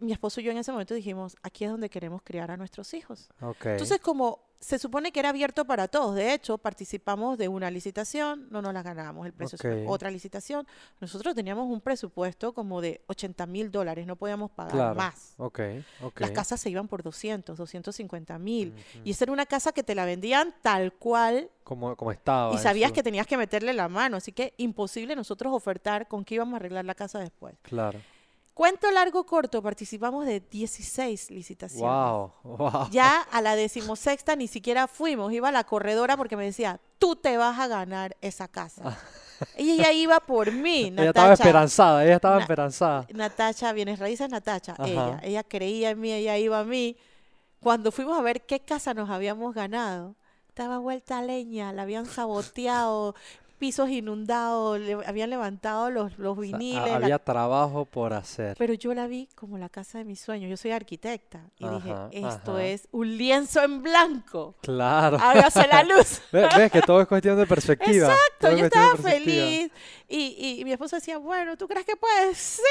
mi esposo y yo en ese momento dijimos, aquí es donde queremos criar a nuestros hijos. Ok. Entonces, como se supone que era abierto para todos, de hecho, participamos de una licitación, no nos la ganamos, el precio fue Ok. otra licitación. Nosotros teníamos un presupuesto como de 80 mil dólares, no podíamos pagar claro. más. Ok, ok. Las casas se iban por 200, 250 mil. Ujú. Y esa era una casa que te la vendían tal cual Como, como estaba. y sabías su- que tenías que meterle la mano. Así que imposible nosotros ofertar con qué íbamos a arreglar la casa después. Claro. Cuento largo corto, participamos de 16 licitaciones. Wow, wow. Ya a la decimosexta ni siquiera fuimos, iba a la corredora porque me decía, tú te vas a ganar esa casa. y ella iba por mí, Ella estaba Natacha. esperanzada, ella estaba Na- esperanzada. Natacha, bienes raíces Natacha, Ajá. ella, ella creía en mí, ella iba a mí. Cuando fuimos a ver qué casa nos habíamos ganado, estaba vuelta a leña, la habían saboteado, pisos inundados, le habían levantado los, los O sea, viniles. la- había trabajo por hacer. Pero yo la vi como la casa de mis sueños. Yo soy arquitecta y Ajá, dije, esto ajá. es un lienzo en blanco. Claro. Hágase la luz. Ve- ¿Ves que todo es cuestión de perspectiva? Exacto, es yo estaba feliz. Y, y- y mi esposo decía, bueno, ¿tú crees que puedes? Sí,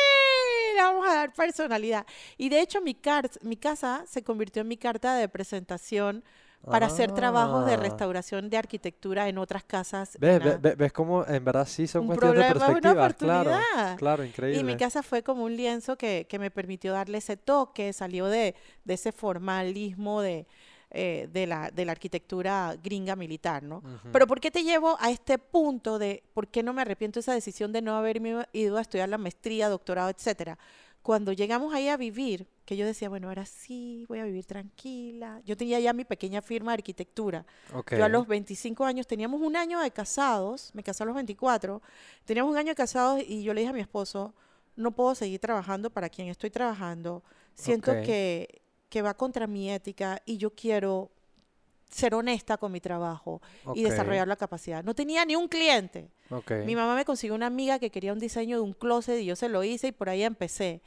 le vamos a dar personalidad. Y de hecho mi, car- mi casa se convirtió en mi carta de presentación para hacer trabajos de Ah. restauración de arquitectura en otras casas. ¿Ves, ve- ve- ves cómo en verdad sí son Un cuestiones de problema es una perspectiva? Claro, oportunidad. claro, Y increíble. mi casa fue como un lienzo que, que me permitió darle ese toque, salió de, de ese formalismo de, eh, de, la, de la arquitectura gringa militar, ¿no? Ujú. Pero ¿por qué te llevo a este punto de por qué no me arrepiento de esa decisión de no haberme ido a estudiar la maestría, doctorado, etcétera? Cuando llegamos ahí a vivir, que yo decía, bueno, ahora sí, voy a vivir tranquila. Yo tenía ya mi pequeña firma de arquitectura. Yo a los 25 años teníamos un año de casados, me casé a los 24, teníamos un año de casados y yo le dije a mi esposo, no puedo seguir trabajando para quien estoy trabajando, siento que, que va contra mi ética y yo quiero ser honesta con mi trabajo y desarrollar la capacidad. No tenía ni un cliente. Mi mamá me consiguió una amiga que quería un diseño de un closet y yo se lo hice y por ahí empecé.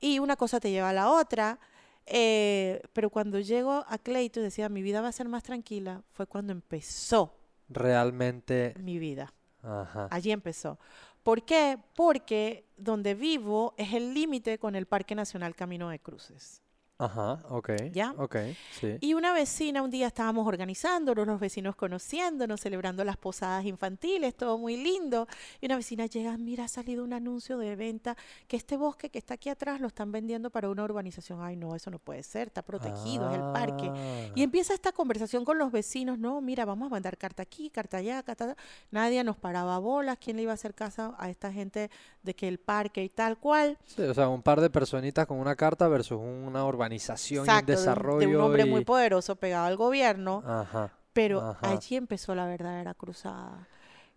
Y una cosa te lleva a la otra. eh, pero cuando llego a Clayton y decía, mi vida va a ser más tranquila, fue cuando empezó Realmente, mi vida. ajá. Allí empezó. ¿Por qué? Porque donde vivo es el límite con el Parque Nacional Camino de Cruces. Ajá, ok. ¿Ya? Ok, sí. Y una vecina, un día estábamos organizándonos, los vecinos conociéndonos, celebrando las posadas infantiles, todo muy lindo. Y una vecina llega, mira, ha salido un anuncio de venta que este bosque que está aquí atrás lo están vendiendo para una urbanización. Ay, no, eso no puede ser, está protegido, es el parque. Y Ah, empieza esta conversación con los vecinos, no, mira, vamos a mandar carta aquí, carta allá, carta allá. Nadie nos paraba bolas, ¿quién le iba a hacer caso a esta gente de que el parque y tal cual? sí, o sea, un par de personitas con una carta versus una urbanización y un Exacto, de un- desarrollo. de un hombre muy poderoso pegado al gobierno. Ajá. Pero Ajá. allí empezó la verdadera cruzada.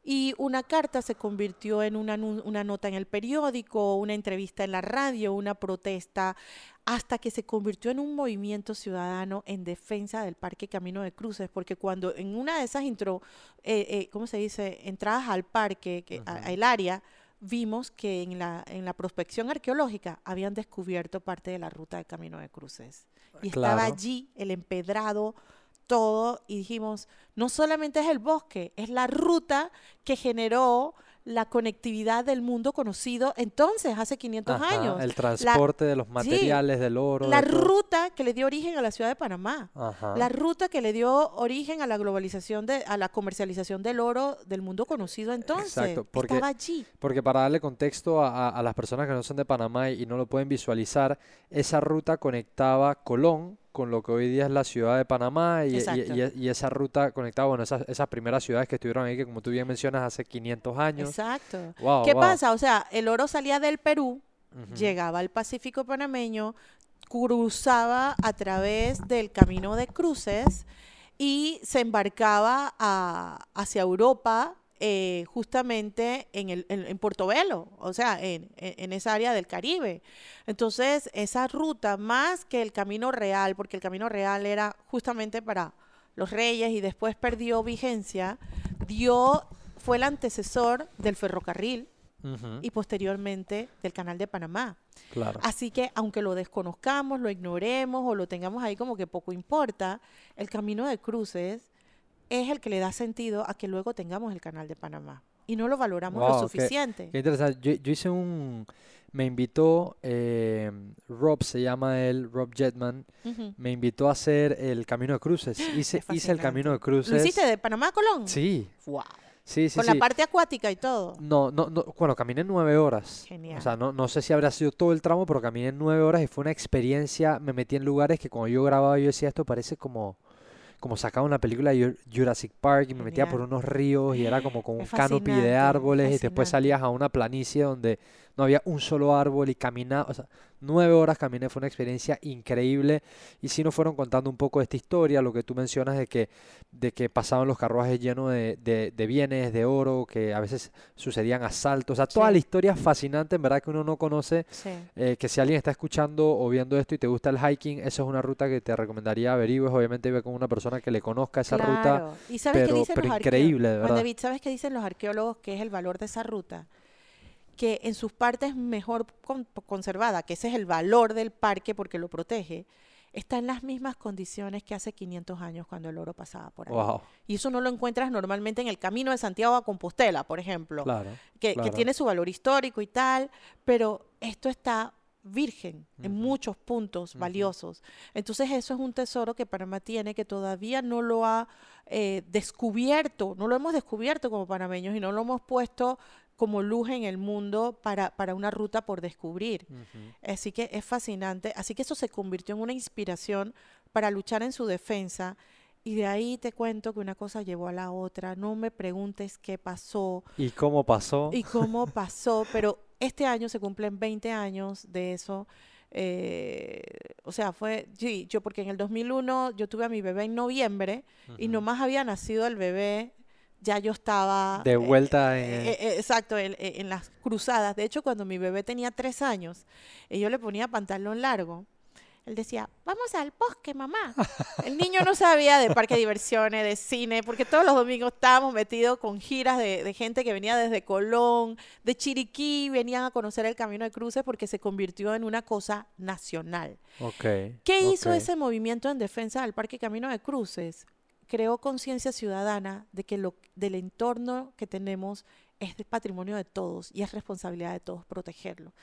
Y una carta se convirtió en una, una nota en el periódico, una entrevista en la radio, una protesta, hasta que se convirtió en un movimiento ciudadano en defensa del Parque Camino de Cruces, porque cuando en una de esas intro, eh, eh, ¿cómo se dice? entradas al parque, que, a- al área, vimos que en la, en la prospección arqueológica habían descubierto parte de la ruta de Camino de Cruces. Y estaba allí el empedrado, todo, y dijimos, no solamente es el bosque, es la ruta que generó la conectividad del mundo conocido entonces, hace 500 Ajá, años. El transporte de los materiales, del oro. La de ruta que le dio origen a la ciudad de Panamá. Ajá. La ruta que le dio origen a la globalización, de, a la comercialización del oro del mundo conocido entonces. Exacto, porque- Estaba allí. Porque para darle contexto a, a- a las personas que no son de Panamá y, y no lo pueden visualizar, esa ruta conectaba Colón con lo que hoy día es la ciudad de Panamá y, y- Exacto. y- y esa ruta conectaba, bueno, esas, esas primeras ciudades que estuvieron ahí, que como tú bien mencionas, hace 500 años. Exacto. Wow, ¿Qué wow. pasa? O sea, el oro salía del Perú, llegaba al Pacífico panameño, cruzaba a través del camino de cruces y se embarcaba a- hacia Europa, eh, justamente en, el, en, en Portobelo, o sea, en, esa área del Caribe. Entonces, esa ruta, más que el camino real, porque el camino real era justamente para los reyes y después perdió vigencia, dio, fue el antecesor del ferrocarril y posteriormente del canal de Panamá. Claro. Así que aunque lo desconozcamos, lo ignoremos o lo tengamos ahí como que poco importa, el camino de cruces es el que le da sentido a que luego tengamos el canal de Panamá. Y no lo valoramos Wow, lo suficiente. Qué interesante. Yo, yo hice un... Me invitó, eh, Rob se llama él, Rob Jetman, me invitó a hacer el Camino de Cruces. Hice, hice el Camino de. Cruces. ¿Lo hiciste de Panamá a Colón? Sí, Wow. sí, sí, Con sí. la parte acuática y todo. No, no, no, bueno, caminé nueve horas. Genial. O sea, no, no sé si habrá sido todo el tramo, pero caminé nueve horas y fue una experiencia. Me metí en lugares que cuando yo grababa yo decía, esto parece como, como sacaba una película de Jur- Jurassic Park y me metía por unos ríos y era como con un canopy de fascinante, árboles y después salías a una planicie donde no había un solo árbol y caminaba, o sea, nueve horas caminé, fue una experiencia increíble y sí nos fueron contando un poco de esta historia, lo que tú mencionas de que, de que pasaban los carruajes llenos de, de- de bienes, de oro, que a veces sucedían asaltos, o sea, toda Sí. la historia fascinante, en verdad que uno no conoce, Sí. eh, que si alguien está escuchando o viendo esto y te gusta el hiking, esa es una ruta que te recomendaría averigües, obviamente ve con una persona que le conozca esa ruta, Claro. ¿Y sabes qué pero- dicen pero los increíble, de verdad. David, ¿sabes qué dicen los arqueólogos que es el valor de esa ruta? Que en sus partes mejor con- conservada, que ese es el valor del parque porque lo protege, está en las mismas condiciones que hace 500 años cuando el oro pasaba por ahí. wow, Y eso no lo encuentras normalmente en el camino de Santiago a Compostela, por ejemplo, claro, que, tiene su valor histórico y tal, pero esto está virgen en muchos puntos valiosos. Entonces eso es un tesoro que Panamá tiene que todavía no lo ha eh, descubierto, no lo hemos descubierto como panameños y no lo hemos puesto como luz en el mundo para, para una ruta por descubrir. Ujú. Así que es fascinante. Así que eso se convirtió en una inspiración para luchar en su defensa. Y de ahí te cuento que una cosa llevó a la otra. No me preguntes qué pasó ¿Y cómo pasó? y cómo pasó, pero este año se cumplen 20 años de eso. eh, o sea, fue, sí, yo porque en el 2001 yo tuve a mi bebé en noviembre y Ujú. nomás había nacido el bebé, ya yo estaba... De eh, vuelta en... eh, eh, exacto, en, las cruzadas. De hecho, cuando mi bebé tenía tres años yo le ponía pantalón largo, él decía, vamos al bosque, mamá. El niño no sabía de parque de diversiones, de cine, porque todos los domingos estábamos metidos con giras de, de gente que venía desde Colón, de Chiriquí, venían a conocer el Camino de Cruces porque se convirtió en una cosa nacional. Ok. ¿Qué hizo ese movimiento en defensa del Parque Camino de Cruces? Creó conciencia ciudadana de que lo, del entorno que tenemos es patrimonio de todos y es responsabilidad de todos protegerlo.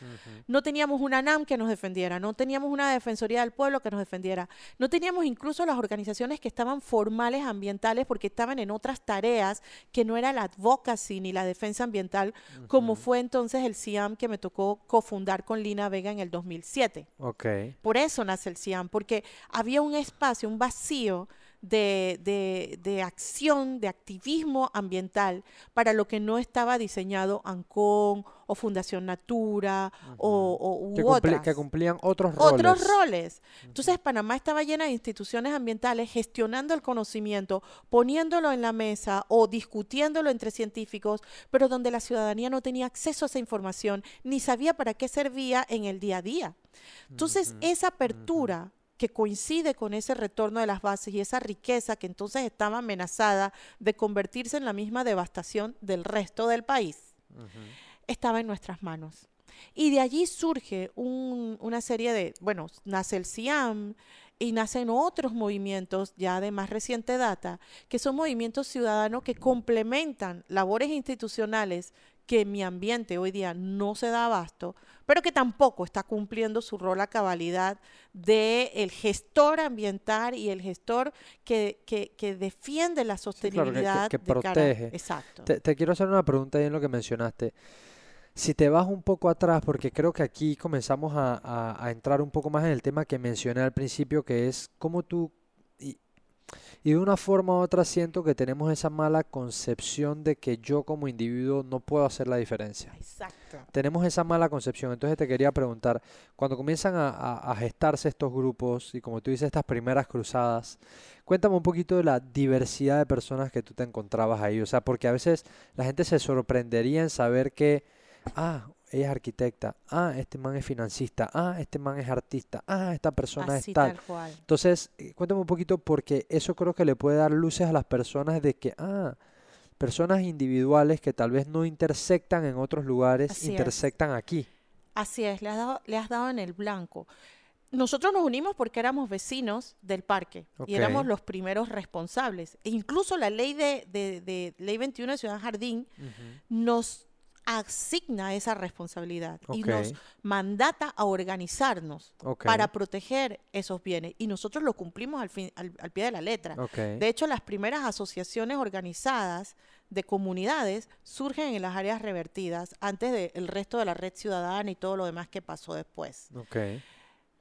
No teníamos una NAM que nos defendiera, no teníamos una Defensoría del Pueblo que nos defendiera, no teníamos incluso las organizaciones que estaban formales ambientales porque estaban en otras tareas que no era la advocacy ni la defensa ambiental, como fue entonces el CIAM que me tocó cofundar con Lina Vega en el 2007. Okay. Por eso nace el CIAM, porque había un espacio, un vacío de, acción, de activismo ambiental para lo que no estaba diseñado ANCON o Fundación Natura o, que, otras. que cumplían otros roles. Otros roles. Entonces Panamá estaba llena de instituciones ambientales gestionando el conocimiento, poniéndolo en la mesa o discutiéndolo entre científicos, pero donde la ciudadanía no tenía acceso a esa información ni sabía para qué servía en el día a día. Entonces, esa apertura que coincide con ese retorno de las bases y esa riqueza que entonces estaba amenazada de convertirse en la misma devastación del resto del país, estaba en nuestras manos. Y de allí surge una serie de, bueno, nace el CIAM y nacen otros movimientos ya de más reciente data, que son movimientos ciudadanos que complementan labores institucionales que mi ambiente hoy día no se da abasto, pero que tampoco está cumpliendo su rol a cabalidad de el gestor ambiental y el gestor que, que, defiende la sostenibilidad. que, protege. Exacto. Te, quiero hacer una pregunta ahí en lo que mencionaste. Si te vas un poco atrás, porque creo que aquí comenzamos a, a entrar un poco más en el tema que mencioné al principio, que es cómo tú y de una forma u otra siento que tenemos esa mala concepción de que yo como individuo no puedo hacer la diferencia. Exacto. Tenemos esa mala concepción. Entonces te quería preguntar, cuando comienzan a, gestarse estos grupos y como tú dices, estas primeras cruzadas, cuéntame un poquito de la diversidad de personas que tú te encontrabas ahí. O sea, porque a veces la gente se sorprendería en saber que, ah, ella es arquitecta, ah, este man es financista, ah, este man es artista, ah, esta persona es tal. Entonces, eh, cuéntame un poquito porque eso creo que le puede dar luces a las personas de que, ah, personas individuales que tal vez no intersectan en otros lugares, intersectan aquí. Así es, le has, dado, le has dado en el blanco. Nosotros nos unimos porque éramos vecinos del parque y éramos los primeros responsables. E incluso la ley de, de, Ley 21 de Ciudad Jardín nos asigna esa responsabilidad y nos mandata a organizarnos para proteger esos bienes. Y nosotros lo cumplimos al, fin, al, pie de la letra. De hecho, las primeras asociaciones organizadas de comunidades surgen en las áreas revertidas antes del resto de la red ciudadana y todo lo demás que pasó después.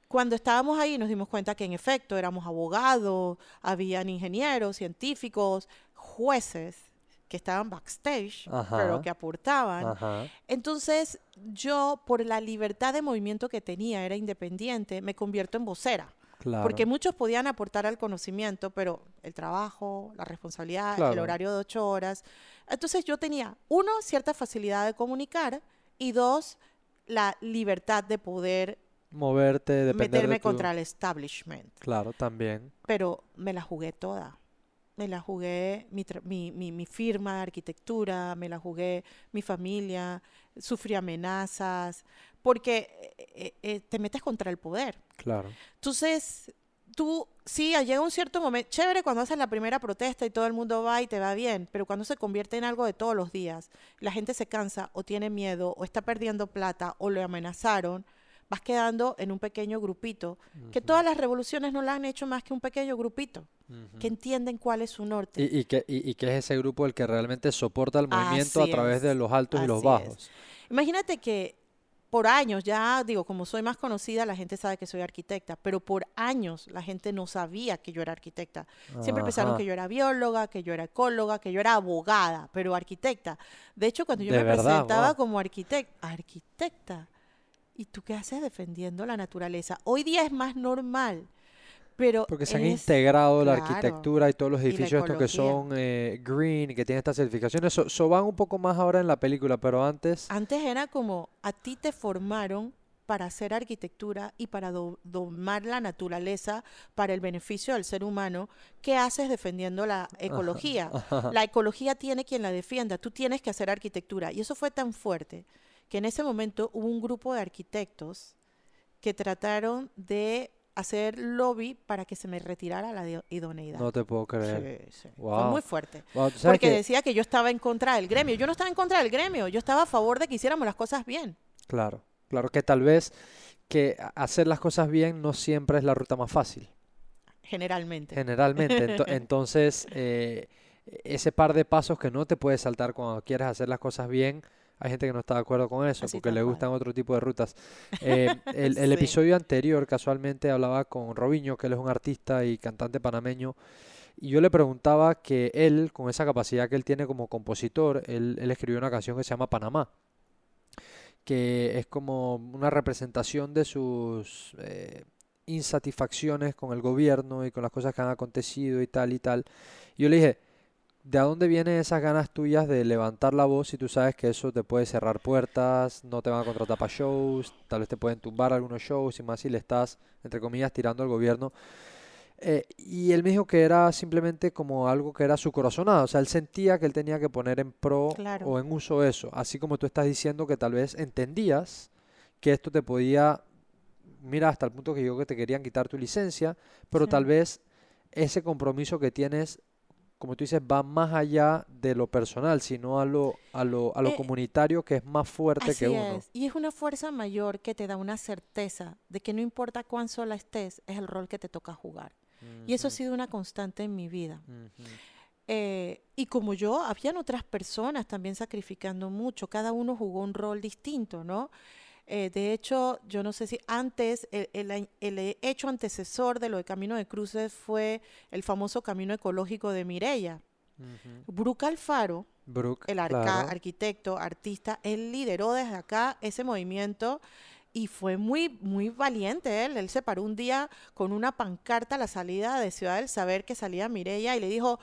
Cuando estábamos ahí nos dimos cuenta que en efecto éramos abogados, habían ingenieros, científicos, jueces, que estaban backstage, pero que aportaban. Entonces, yo, por la libertad de movimiento que tenía, era independiente, me convierto en vocera. Porque muchos podían aportar al conocimiento, pero el trabajo, la responsabilidad, el horario de ocho horas. Entonces yo tenía, uno, cierta facilidad de comunicar y dos, la libertad de poder moverte, de meterme contra el establishment. Claro, también. Pero me la jugué toda me la jugué mi, mi, firma de arquitectura, me la jugué mi familia, sufrí amenazas, porque eh, eh, eh, te metes contra el poder. Claro. Entonces, tú, sí, llega un cierto momento, chévere cuando haces la primera protesta y todo el mundo va y te va bien, pero cuando se convierte en algo de todos los días, la gente se cansa o tiene miedo o está perdiendo plata o le amenazaron, vas quedando en un pequeño grupito, que todas las revoluciones no la han hecho más que un pequeño grupito, que entienden cuál es su norte. Y, que, y, que, es ese grupo el que realmente soporta el movimiento a través de los altos y los bajos. Imagínate que por años, ya digo, como soy más conocida, la gente sabe que soy arquitecta, pero por años la gente no sabía que yo era arquitecta. Siempre pensaron que yo era bióloga, que yo era ecóloga, que yo era abogada, pero arquitecta. De hecho, cuando yo me presentaba como arquitecta, arquitecta, ¿Y tú qué haces defendiendo la naturaleza? Hoy día es más normal. Pero Porque se han integrado la arquitectura y todos los edificios estos que son eh, green y que tienen estas certificaciones. Eso van un poco más ahora en la película, pero antes... Antes era como, a ti te formaron para hacer arquitectura y para domar la naturaleza para el beneficio del ser humano, ¿qué haces defendiendo la ecología? La ecología tiene quien la defienda, tú tienes que hacer arquitectura. Y eso fue tan fuerte que en ese momento hubo un grupo de arquitectos que trataron de hacer lobby para que se me retirara la idoneidad. No te puedo creer. Sí, sí. Fue muy fuerte. Porque decía que yo estaba en contra del gremio. Yo no estaba en contra del gremio, yo estaba a favor de que hiciéramos las cosas bien. Claro, claro que tal vez que hacer las cosas bien no siempre es la ruta más fácil. Generalmente. Generalmente. entonces, eh, ese par de pasos que no te puedes saltar cuando quieres hacer las cosas bien, hay gente que no está de acuerdo con eso porque le gustan otro tipo de rutas. Eh, el, episodio anterior, casualmente, hablaba con Robiño, que él es un artista y cantante panameño. Y yo le preguntaba que él, con esa capacidad que él tiene como compositor, él, escribió una canción que se llama Panamá que es como una representación de sus eh, insatisfacciones con el gobierno y con las cosas que han acontecido y tal y tal. Y yo le dije, ¿de dónde vienen esas ganas tuyas de levantar la voz si tú sabes que eso te puede cerrar puertas, no te van a contratar para shows, tal vez te pueden tumbar algunos shows y más si le estás, entre comillas, tirando al gobierno? Eh, y él me dijo que era simplemente como algo que era su corazonado, o sea, él sentía que él tenía que poner en pro o en uso eso, así como tú estás diciendo que tal vez entendías que esto te podía, mira, hasta el punto que yo que te querían quitar tu licencia, pero tal vez ese compromiso que tienes como tú dices, va más allá de lo personal, sino a lo, a lo, a lo eh, comunitario que es más fuerte que uno. Es. Y es una fuerza mayor que te da una certeza de que no importa cuán sola estés, es el rol que te toca jugar. Y eso ha sido una constante en mi vida. Eh, y como yo, habían otras personas también sacrificando mucho, cada uno jugó un rol distinto, ¿no? Eh, de hecho, yo no sé si antes, el, hecho antecesor de lo de Camino de Cruces fue el famoso Camino Ecológico de Mireya. Brooke Alfaro, el arquitecto, artista, él lideró desde acá ese movimiento y fue muy, muy valiente él. Él se paró un día con una pancarta a la salida de Ciudad del Saber que salía Mireya y le dijo,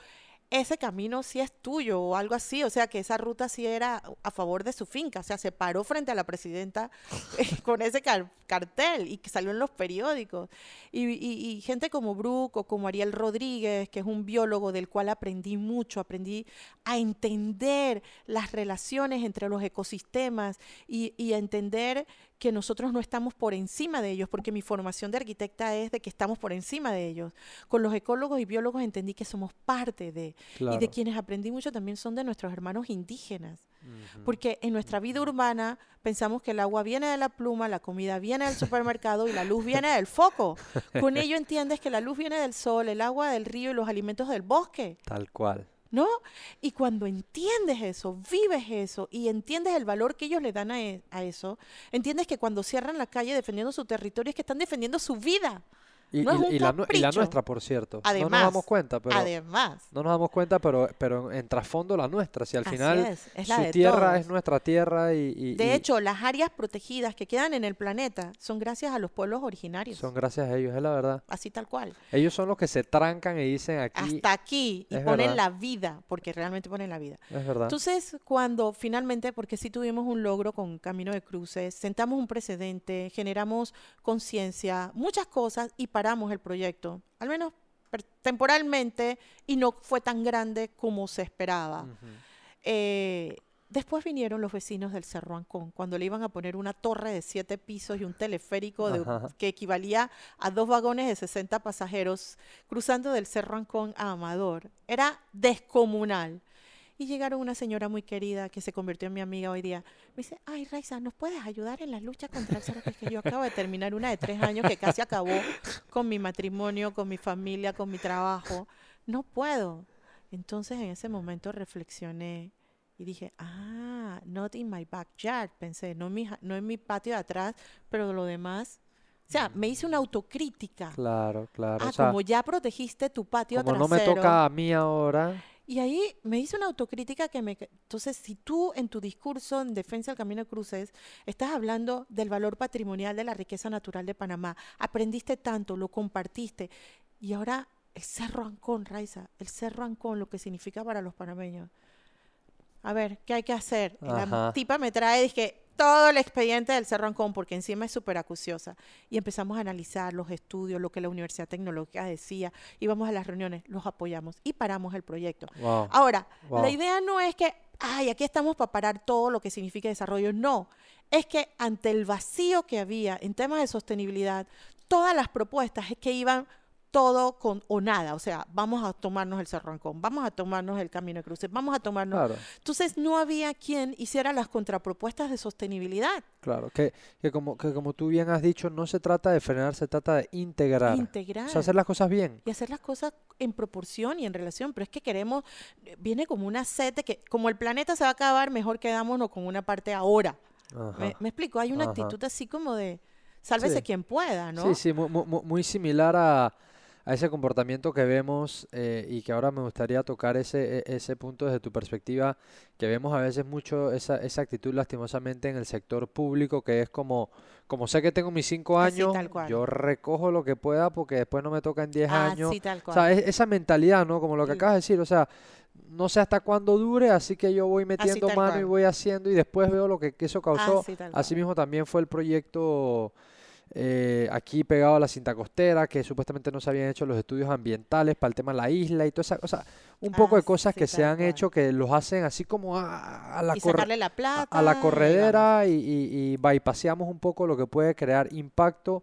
ese camino sí es tuyo o algo así, o sea que esa ruta sí era a favor de su finca, o sea, se paró frente a la presidenta con ese cartel y que salió en los periódicos. Y, gente como Brooke o como Ariel Rodríguez, que es un biólogo del cual aprendí mucho, aprendí a entender las relaciones entre los ecosistemas y, y a entender que nosotros no estamos por encima de ellos, porque mi formación de arquitecta es de que estamos por encima de ellos. Con los ecólogos y biólogos entendí que somos parte de, y de quienes aprendí mucho también son de nuestros hermanos indígenas. Porque en nuestra vida urbana pensamos que el agua viene de la pluma, la comida viene del supermercado y la luz viene del foco. Con ello entiendes que la luz viene del sol, el agua del río y los alimentos del bosque. Tal cual. ¿No? Y cuando entiendes eso, vives eso y entiendes el valor que ellos le dan a, e, a, eso, entiendes que cuando cierran la calle defendiendo su territorio es que están defendiendo su vida. Y, la, nuestra, por cierto. Además, no nos damos cuenta, pero. Además. No nos damos cuenta, pero, pero en trasfondo la nuestra. Si al final su tierra es nuestra tierra y. de hecho, las áreas protegidas que quedan en el planeta son gracias a los pueblos originarios. Son gracias a ellos, es la verdad. Así tal cual. Ellos son los que se trancan y dicen aquí. Hasta aquí. Y ponen la vida, porque realmente ponen la vida. Es verdad. Entonces, cuando finalmente, porque sí tuvimos un logro con Camino de Cruces, sentamos un precedente, generamos conciencia, muchas cosas y paramos el proyecto, al menos temporalmente, y no fue tan grande como se esperaba. Eh, después vinieron los vecinos del Cerro Ancón, cuando le iban a poner una torre de siete pisos y un teleférico que equivalía a dos vagones de 60 pasajeros cruzando del Cerro Ancón a Amador. Era descomunal. Y llegaron una señora muy querida que se convirtió en mi amiga hoy día. Me dice, ay Raiza, ¿nos puedes ayudar en la lucha contra el cerro? Que yo acabo de terminar una de tres años que casi acabó con mi matrimonio, con mi familia, con mi trabajo. No puedo. Entonces en ese momento reflexioné y dije, ah, not in my backyard. Pensé, no, mi, no en mi patio de atrás, pero lo demás o sea, me hice una autocrítica. Claro, claro. Ah, como ya protegiste tu patio como no me toca a mí ahora. Y ahí me hice una autocrítica que me... Entonces, si tú en tu discurso en defensa del Camino de Cruces estás hablando del valor patrimonial de la riqueza natural de Panamá, aprendiste tanto, lo compartiste, y ahora el Cerro Ancón, Raiza, el Cerro Ancón, lo que significa para los panameños. A ver, ¿qué hay que hacer? La tipa me trae, dije, todo el expediente del Cerro Ancón, porque encima es súper acuciosa. Y empezamos a analizar los estudios, lo que la Universidad Tecnológica decía, íbamos a las reuniones, los apoyamos y paramos el proyecto. Ahora, la idea no es que, ay, aquí estamos para parar todo lo que significa desarrollo. No, es que ante el vacío que había en temas de sostenibilidad, todas las propuestas es que iban todo con o nada, o sea, vamos a tomarnos el Cerrancón, vamos a tomarnos el Camino de Cruces, vamos a tomarnos... Entonces no había quien hiciera las contrapropuestas de sostenibilidad. Claro, que, que, como, que como tú bien has dicho, no se trata de frenar, se trata de integrar. Integrar. O sea, hacer las cosas bien. Y hacer las cosas en proporción y en relación, pero es que queremos, viene como una sed de que como el planeta se va a acabar, mejor quedámonos con una parte ahora. Me, explico, hay una actitud así como de sálvese quien pueda, ¿no? Sí, sí, muy similar a a ese comportamiento que vemos eh, y que ahora me gustaría tocar ese, e, ese punto desde tu perspectiva, que vemos a veces mucho esa, esa actitud lastimosamente en el sector público, que es como, como sé que tengo mis cinco años, yo recojo lo que pueda porque después no me toca en diez años. O sea, esa mentalidad, ¿no? Como lo que acabas de decir, o sea, no sé hasta cuándo dure, así que yo voy metiendo mano y voy haciendo y después veo lo que, eso causó. Así mismo también fue el proyecto eh, aquí pegado a la cinta costera, que supuestamente no se habían hecho los estudios ambientales para el tema de la isla y toda esa cosa. Un poco de ah, cosas que se han hecho que los hacen así como a, la, a, la corredera y, y, y bypaseamos un poco lo que puede crear impacto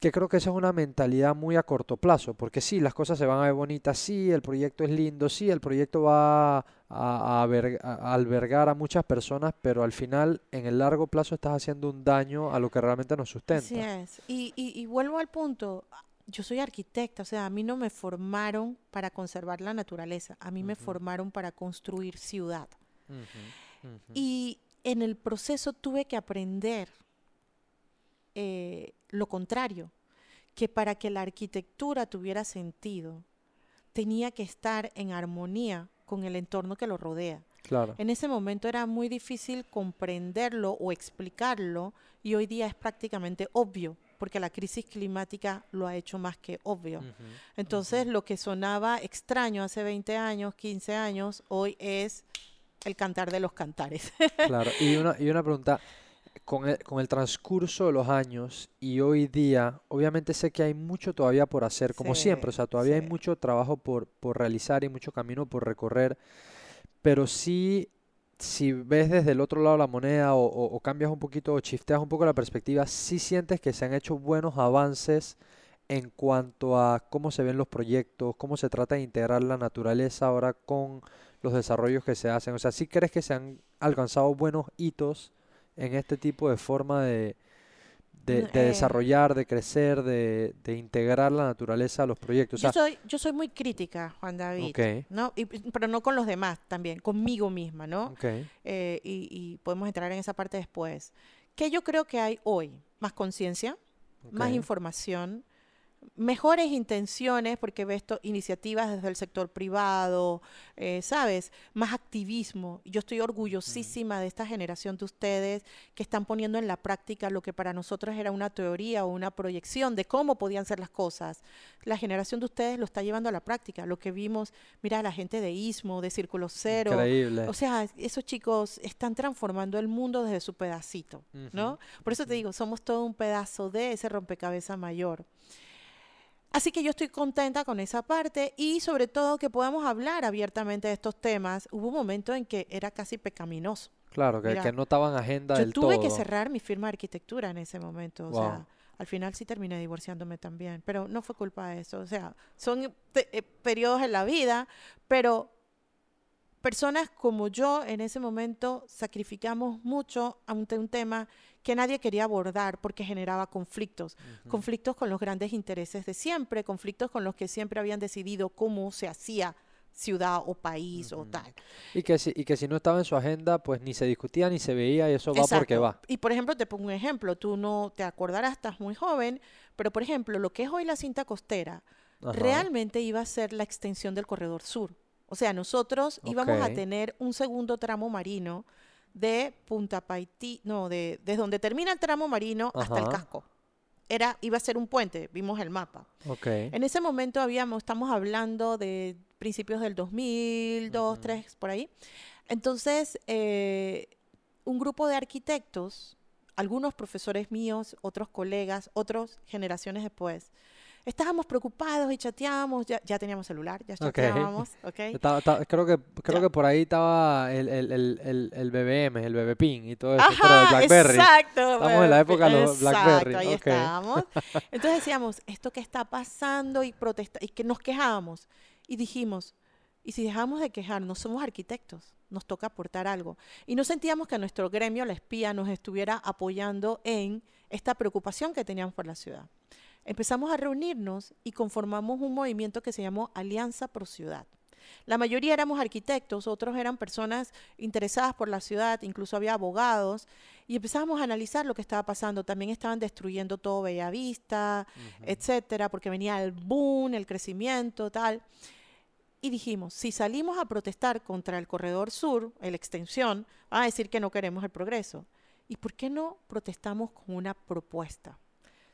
que creo que esa es una mentalidad muy a corto plazo, porque sí, las cosas se van a ver bonitas, sí, el proyecto es lindo, sí, el proyecto va a, albergar a muchas personas, pero al final, en el largo plazo, estás haciendo un daño a lo que realmente nos sustenta. Así es. Y, y, vuelvo al punto, yo soy arquitecta, o sea, a mí no me formaron para conservar la naturaleza, a mí me formaron para construir ciudad. Y en el proceso tuve que aprender eh, lo contrario, que para que la arquitectura tuviera sentido, tenía que estar en armonía con el entorno que lo rodea. Claro. En ese momento era muy difícil comprenderlo o explicarlo y hoy día es prácticamente obvio porque la crisis climática lo ha hecho más que obvio. Entonces, lo que sonaba extraño hace 20 años, 15 años, hoy es el cantar de los cantares. claro, y una, y una pregunta, con el, con el, transcurso de los años y hoy día, obviamente sé que hay mucho todavía por hacer, como siempre, o sea, todavía hay mucho trabajo por, por, realizar y mucho camino por recorrer, pero sí, si ves desde el otro lado la moneda o, o, cambias un poquito o chifteas un poco la perspectiva, sí sientes que se han hecho buenos avances en cuanto a cómo se ven los proyectos, cómo se trata de integrar la naturaleza ahora con los desarrollos que se hacen, o sea, sí crees que se han alcanzado buenos hitos en este tipo de forma de, de, eh, desarrollar, de crecer, de, de, integrar la naturaleza a los proyectos. yo, soy, yo soy muy crítica, Juan David, ¿no? pero no con los demás también, conmigo misma, ¿no? Eh, y, y, podemos entrar en esa parte después. Que yo creo que hay hoy más conciencia, más información, mejores intenciones, porque ves iniciativas desde el sector privado, eh, ¿sabes? Más activismo. Yo estoy orgullosísima de esta generación de ustedes que están poniendo en la práctica lo que para nosotros era una teoría o una proyección de cómo podían ser las cosas. La generación de ustedes lo está llevando a la práctica. Lo que vimos, mira, la gente de Ismo, de Círculo Cero. Increíble. O sea, esos chicos están transformando el mundo desde su pedacito, ¿no? Por eso te digo, somos todo un pedazo de ese rompecabezas mayor. Así que yo estoy contenta con esa parte y sobre todo que podamos hablar abiertamente de estos temas. Hubo un momento en que era casi pecaminoso. Claro, que, que no estaban agenda del todo. Yo tuve que cerrar mi firma de arquitectura en ese momento. O sea, al final sí terminé divorciándome también, pero no fue culpa de eso. O sea, son eh, periodos en la vida, pero personas como yo en ese momento sacrificamos mucho ante un tema que nadie quería abordar porque generaba conflictos, conflictos con los grandes intereses de siempre, conflictos con los que siempre habían decidido cómo se hacía ciudad o país o tal. Y que, si, y que si no estaba en su agenda, pues ni se discutía ni se veía y eso va porque va. Y por ejemplo, te pongo un ejemplo, tú no te acordarás, estás muy joven, pero por ejemplo, lo que es hoy la cinta costera, realmente iba a ser la extensión del corredor sur. O sea, nosotros íbamos a tener un segundo tramo marino de Punta Paití, no, de desde donde termina el tramo marino hasta el casco. Era, iba a ser un puente, vimos el mapa. Okay. En ese momento habíamos, estamos hablando de principios del 2000, 2003, por ahí. Entonces, eh, un grupo de arquitectos, algunos profesores míos, otros colegas, otras generaciones después, estábamos preocupados y chateábamos, ya, ya teníamos celular, ya chateábamos, okay. creo que, creo que por ahí estaba el, el, el, el, BBM, el BBPIN y todo eso, Ajá, BlackBerry. exacto. Estamos en la época de los BlackBerry. ahí estábamos. Entonces decíamos, ¿esto qué está pasando? Y, protesta y que nos quejábamos. Y dijimos, ¿y si dejamos de quejarnos? Somos arquitectos nos toca aportar algo. Y no sentíamos que nuestro gremio, la espía, nos estuviera apoyando en esta preocupación que teníamos por la ciudad. Empezamos a reunirnos y conformamos un movimiento que se llamó Alianza Pro Ciudad. La mayoría éramos arquitectos, otros eran personas interesadas por la ciudad, incluso había abogados, y empezamos a analizar lo que estaba pasando. También estaban destruyendo todo Bellavista, etcétera, porque venía el boom, el crecimiento, tal. Y dijimos, si salimos a protestar contra el corredor sur, la extensión, van a decir que no queremos el progreso. ¿Y por qué no protestamos con una propuesta?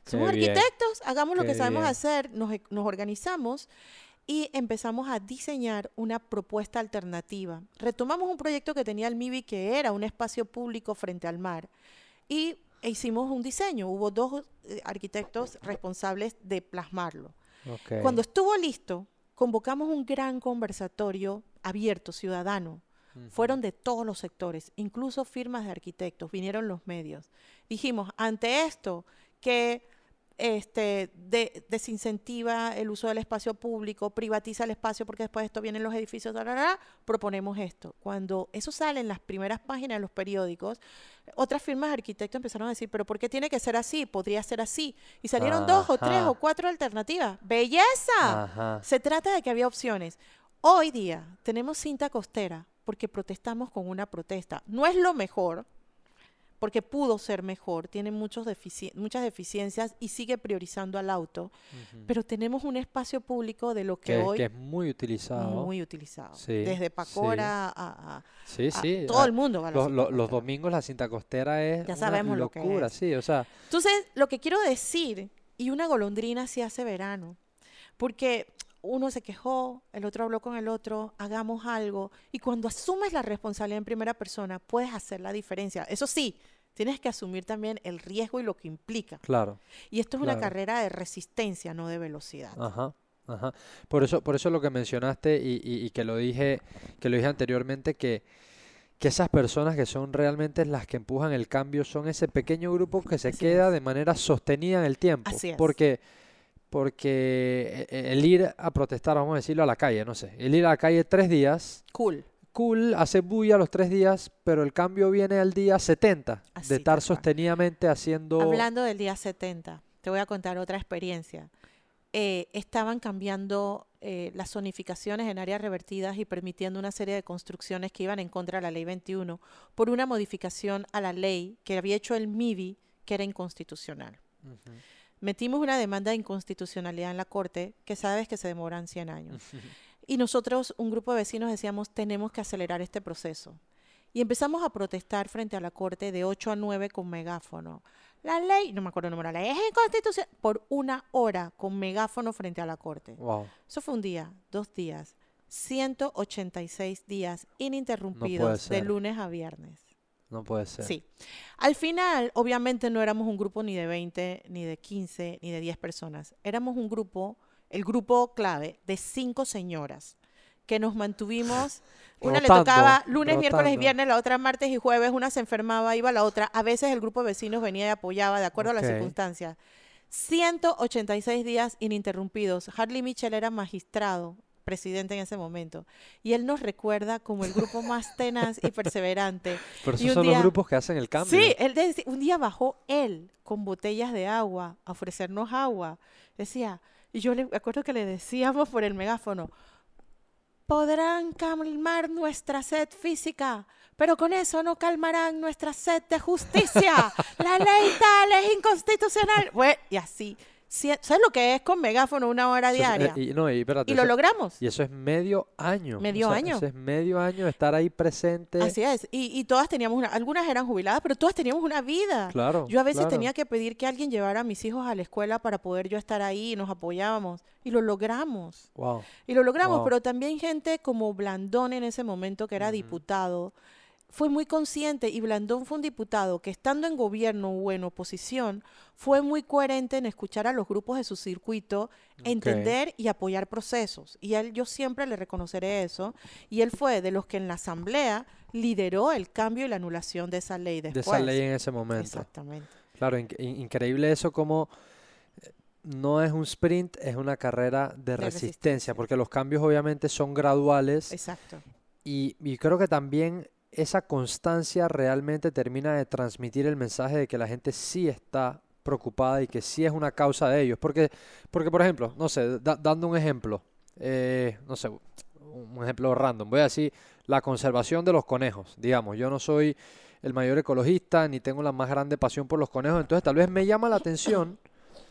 Somos arquitectos, hagamos lo que sabemos hacer, nos, nos organizamos y empezamos a diseñar una propuesta alternativa. Retomamos un proyecto que tenía el MIBI, que era un espacio público frente al mar, y hicimos un diseño. Hubo dos eh, arquitectos responsables de plasmarlo. Cuando estuvo listo, convocamos un gran conversatorio abierto, ciudadano. Fueron de todos los sectores, incluso firmas de arquitectos, vinieron los medios. Dijimos, ante esto, que este, desincentiva el uso del espacio público, privatiza el espacio porque después de esto vienen los edificios, proponemos esto. Cuando eso sale en las primeras páginas de los periódicos, otras firmas de arquitectos empezaron a decir, pero ¿por qué tiene que ser así? Podría ser así. Y salieron dos o tres o cuatro alternativas. ¡Belleza! Se trata de que había opciones. Hoy día tenemos cinta costera porque protestamos con una protesta. No es lo mejor, porque pudo ser mejor, tiene muchos muchas deficiencias y sigue priorizando al auto, pero tenemos un espacio público de lo que, hoy... Que es muy utilizado. Muy utilizado. Desde Pacora a, sí, todo el mundo va a los, los, domingos la cinta costera es ya sabemos locura, sí, o sea... Entonces, lo que quiero decir, y una golondrina sí hace verano, porque uno se quejó, el otro habló con el otro, hagamos algo. Y cuando asumes la responsabilidad en primera persona, puedes hacer la diferencia. Eso sí, tienes que asumir también el riesgo y lo que implica. Claro. Y esto es una carrera de resistencia, no de velocidad. Ajá. Ajá. Por eso, por eso lo que mencionaste y, que lo dije, que lo dije anteriormente, que, que esas personas que son realmente las que empujan el cambio son ese pequeño grupo que se queda de manera sostenida en el tiempo. Así es. Porque porque e, e, el ir a protestar, vamos a decirlo, a la calle, no sé, el ir a la calle tres días. Cool. Cool, hace bulla los tres días, pero el cambio viene al día 70, de estar sostenidamente haciendo... Hablando del día 70, te voy a contar otra experiencia. Eh, estaban cambiando eh, las zonificaciones en áreas revertidas y permitiendo una serie de construcciones que iban en contra de la ley 21 por una modificación a la ley que había hecho el MIBI que era inconstitucional. Metimos una demanda de inconstitucionalidad en la Corte, que sabes que se demoran 100 años. y nosotros, un grupo de vecinos, decíamos, tenemos que acelerar este proceso. Y empezamos a protestar frente a la Corte de 8 a 9 con megáfono. La ley, no me acuerdo el número la ley, es inconstitucional, por una hora con megáfono frente a la Corte. Eso fue un día, dos días, 186 días ininterrumpidos de lunes a viernes. No puede ser. Sí. Al final, obviamente no éramos un grupo ni de 20, ni de 15, ni de 10 personas. Éramos un grupo, el grupo clave, de cinco señoras que nos mantuvimos. Una le tocaba lunes, miércoles y viernes, la otra martes y jueves, una se enfermaba, iba la otra. A veces el grupo de vecinos venía y apoyaba de acuerdo a las circunstancias. 186 días ininterrumpidos. Harley Mitchell era magistrado presidente en ese momento. Y él nos recuerda como el grupo más tenaz y perseverante. Por eso son los grupos que hacen el cambio. Sí, él un día bajó él con botellas de agua a ofrecernos agua. Decía, y yo le acuerdo que le decíamos por el megáfono, podrán calmar nuestra sed física, pero con eso no calmarán nuestra sed de justicia. La ley tal es inconstitucional. Bueno, y así ¿Sabes lo que es con megáfono una hora diaria? y, no, y, lo logramos. Y eso es medio año. Medio año. Eso es medio año estar ahí presente. Así es. Y, todas teníamos una, algunas eran jubiladas, pero todas teníamos una vida. Claro. Yo a veces tenía que pedir que alguien llevara a mis hijos a la escuela para poder yo estar ahí y nos apoyábamos. Y lo logramos. Wow. Y lo logramos, pero también gente como Blandón en ese momento, que era diputado, fue muy consciente y Blandón fue un diputado que estando en gobierno o en oposición fue muy coherente en escuchar a los grupos de su circuito, entender y apoyar procesos. Y él yo siempre le reconoceré eso. Y él fue de los que en la asamblea lideró el cambio y la anulación de esa ley después. De esa ley en ese momento. Exactamente. Claro, increíble eso como eh, no es un sprint, es una carrera de, resistencia, porque los cambios obviamente son graduales. Exacto. Y, y creo que también esa constancia realmente termina de transmitir el mensaje de que la gente sí está preocupada y que sí es una causa de ellos. Porque, porque por ejemplo, no sé, dando un ejemplo, eh, no sé, un ejemplo random, voy a decir la conservación de los conejos, digamos, yo no soy el mayor ecologista ni tengo la más grande pasión por los conejos, entonces tal vez me llama la atención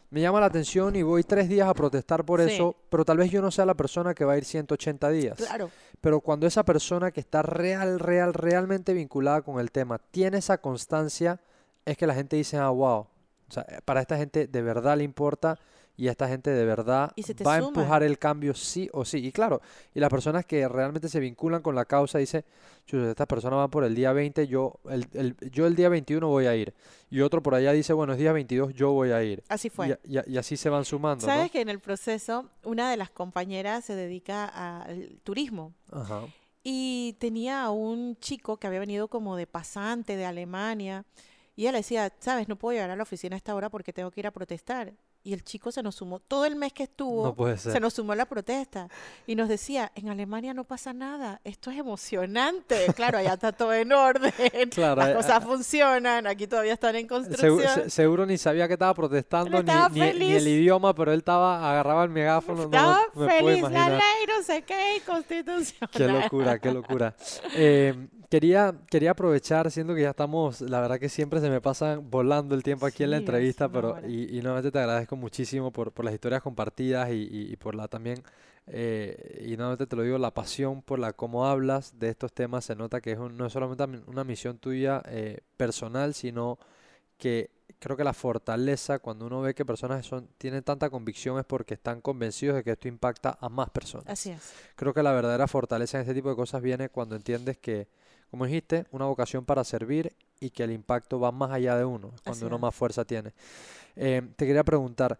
me llama la atención y voy tres días a protestar por eso, pero tal vez yo no sea la persona que va a ir 180 días. Claro. Pero cuando esa persona que está real, real, realmente vinculada con el tema tiene esa constancia, es que la gente dice, ah, wow, o sea, para esta gente de verdad le importa y esta gente de verdad va a empujar el cambio sí o sí. Y claro, y las personas que realmente se vinculan con la causa dicen, estas personas van por el día 20, yo el, yo el día 21 voy a ir. Y otro por allá dice, bueno, es día 22, yo voy a ir. Así fue. Y, así se van sumando. Sabes que en el proceso una de las compañeras se dedica al turismo. Ajá. Y tenía a un chico que había venido como de pasante de Alemania. Y ella le decía, sabes, no puedo llegar a la oficina a esta hora porque tengo que ir a protestar y el chico se nos sumó, todo el mes que estuvo, se nos sumó a la protesta y nos decía, en Alemania no pasa nada, esto es emocionante, claro, allá está todo en orden, las eh, cosas funcionan, aquí todavía están en construcción. seguro ni sabía que estaba protestando, ni, el idioma, pero él estaba, agarraba el megáfono. Estaba feliz, la ley, no sé qué, constitución. Qué locura, qué locura. Eh, quería, quería aprovechar, siendo que ya estamos, la verdad que siempre se me pasa volando el tiempo aquí en la entrevista, pero y, y, nuevamente te agradezco muchísimo por, por las historias compartidas y, y, por la también, eh, y nuevamente te lo digo, la pasión por la cómo hablas de estos temas, se nota que es no es solamente una misión tuya eh, personal, sino que creo que la fortaleza cuando uno ve que personas son, tienen tanta convicción es porque están convencidos de que esto impacta a más personas. Así es. Creo que la verdadera fortaleza en este tipo de cosas viene cuando entiendes que como dijiste, una vocación para servir y que el impacto va más allá de uno, cuando uno más fuerza tiene. Eh, te quería preguntar,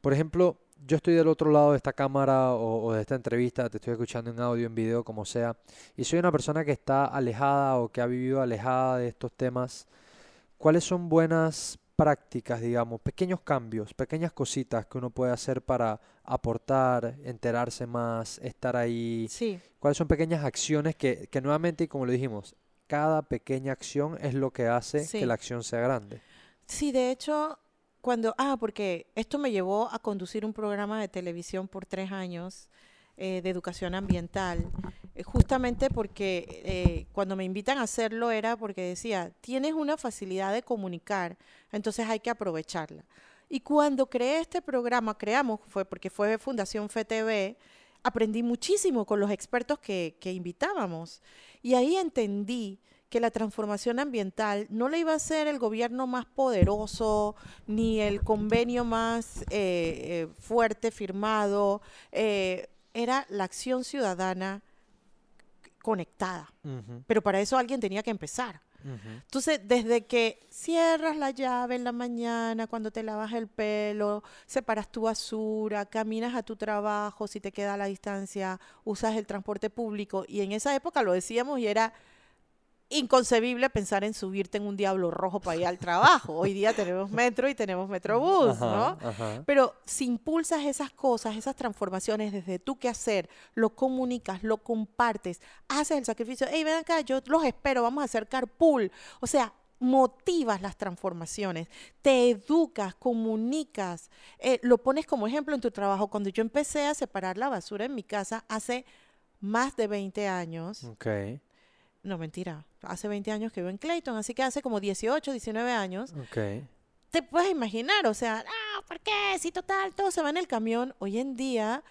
por ejemplo, yo estoy del otro lado de esta cámara o, de esta entrevista, te estoy escuchando en audio, en video, como sea, y soy una persona que está alejada o que ha vivido alejada de estos temas. ¿Cuáles son buenas prácticas, digamos, pequeños cambios, pequeñas cositas que uno puede hacer para aportar, enterarse más, estar ahí? Sí. ¿Cuáles son pequeñas acciones que, que nuevamente, como lo dijimos, cada pequeña acción es lo que hace que la acción sea grande? Sí, de hecho, cuando, ah, porque esto me llevó a conducir un programa de televisión por tres años eh, de educación ambiental, eh, justamente porque eh, cuando me invitan a hacerlo era porque decía, tienes una facilidad de comunicar, entonces hay que aprovecharla. Y cuando creé este programa, creamos, fue porque fue Fundación FTV, aprendí muchísimo con los expertos que, que invitábamos. Y ahí entendí que la transformación ambiental no le iba a ser el gobierno más poderoso, ni el convenio más fuerte firmado, era la acción ciudadana conectada. Pero para eso alguien tenía que empezar. Entonces, desde que cierras la llave en la mañana, cuando te lavas el pelo, separas tu basura, caminas a tu trabajo, si te queda la distancia, usas el transporte público, y en esa época lo decíamos y era inconcebible pensar en subirte en un diablo rojo para ir al trabajo. Hoy día tenemos metro y tenemos metrobús, ¿no? Pero si impulsas esas cosas, esas transformaciones desde tú qué hacer, lo comunicas, lo compartes, haces el sacrificio, hey, ven acá, yo los espero, vamos a hacer carpool. O sea, motivas las transformaciones, te educas, comunicas, eh, lo pones como ejemplo en tu trabajo. Cuando yo empecé a separar la basura en mi casa hace más de 20 años, okay. No, mentira. Hace 20 años que vivo en Clayton, así que hace como 18, 19 años. Ok. Te puedes imaginar, o sea, ah, ¿por qué? Si total, todo se va en el camión. Hoy en día,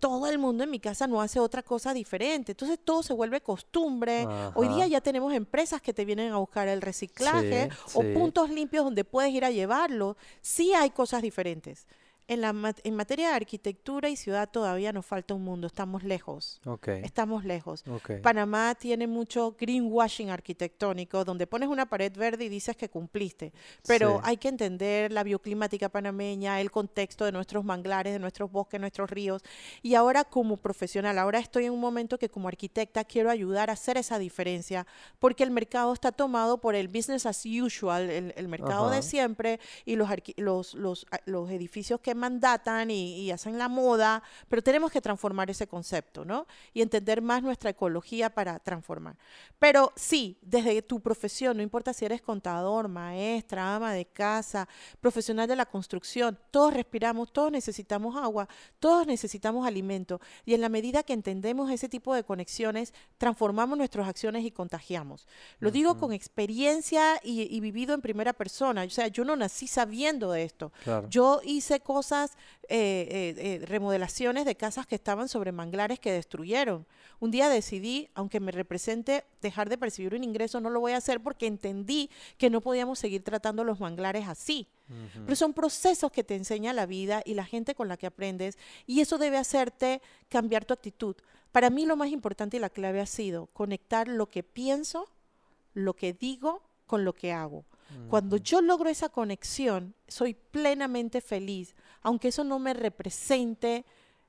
todo el mundo en mi casa no hace otra cosa diferente. Entonces todo se vuelve costumbre. Hoy día ya tenemos empresas que te vienen a buscar el reciclaje o puntos limpios donde puedes ir a llevarlo. Sí hay cosas diferentes. En, la, en materia de arquitectura y ciudad todavía nos falta un mundo, estamos lejos. Estamos lejos. Panamá tiene mucho greenwashing arquitectónico, donde pones una pared verde y dices que cumpliste. Pero hay que entender la bioclimática panameña, el contexto de nuestros manglares, de nuestros bosques, nuestros ríos. Y ahora como profesional, ahora estoy en un momento que como arquitecta quiero ayudar a hacer esa diferencia, porque el mercado está tomado por el business as usual, el, mercado de siempre, y los, los, los, los edificios que mandatan y, hacen la moda, pero tenemos que transformar ese concepto, ¿no? Y entender más nuestra ecología para transformar. Pero sí, desde tu profesión, no importa si eres contador, maestra, ama de casa, profesional de la construcción, todos respiramos, todos necesitamos agua, todos necesitamos alimento. Y en la medida que entendemos ese tipo de conexiones, transformamos nuestras acciones y contagiamos. Lo digo con experiencia y, vivido en primera persona. O sea, yo no nací sabiendo de esto. Yo hice cosas eh, eh, eh, remodelaciones de casas que estaban sobre manglares que destruyeron. Un día decidí, aunque me represente dejar de percibir un ingreso, no lo voy a hacer porque entendí que no podíamos seguir tratando los manglares así. Pero son procesos que te enseña la vida y la gente con la que aprendes y eso debe hacerte cambiar tu actitud. Para mí lo más importante y la clave ha sido conectar lo que pienso, lo que digo con lo que hago. Cuando yo logro esa conexión, soy plenamente feliz, aunque eso no me represente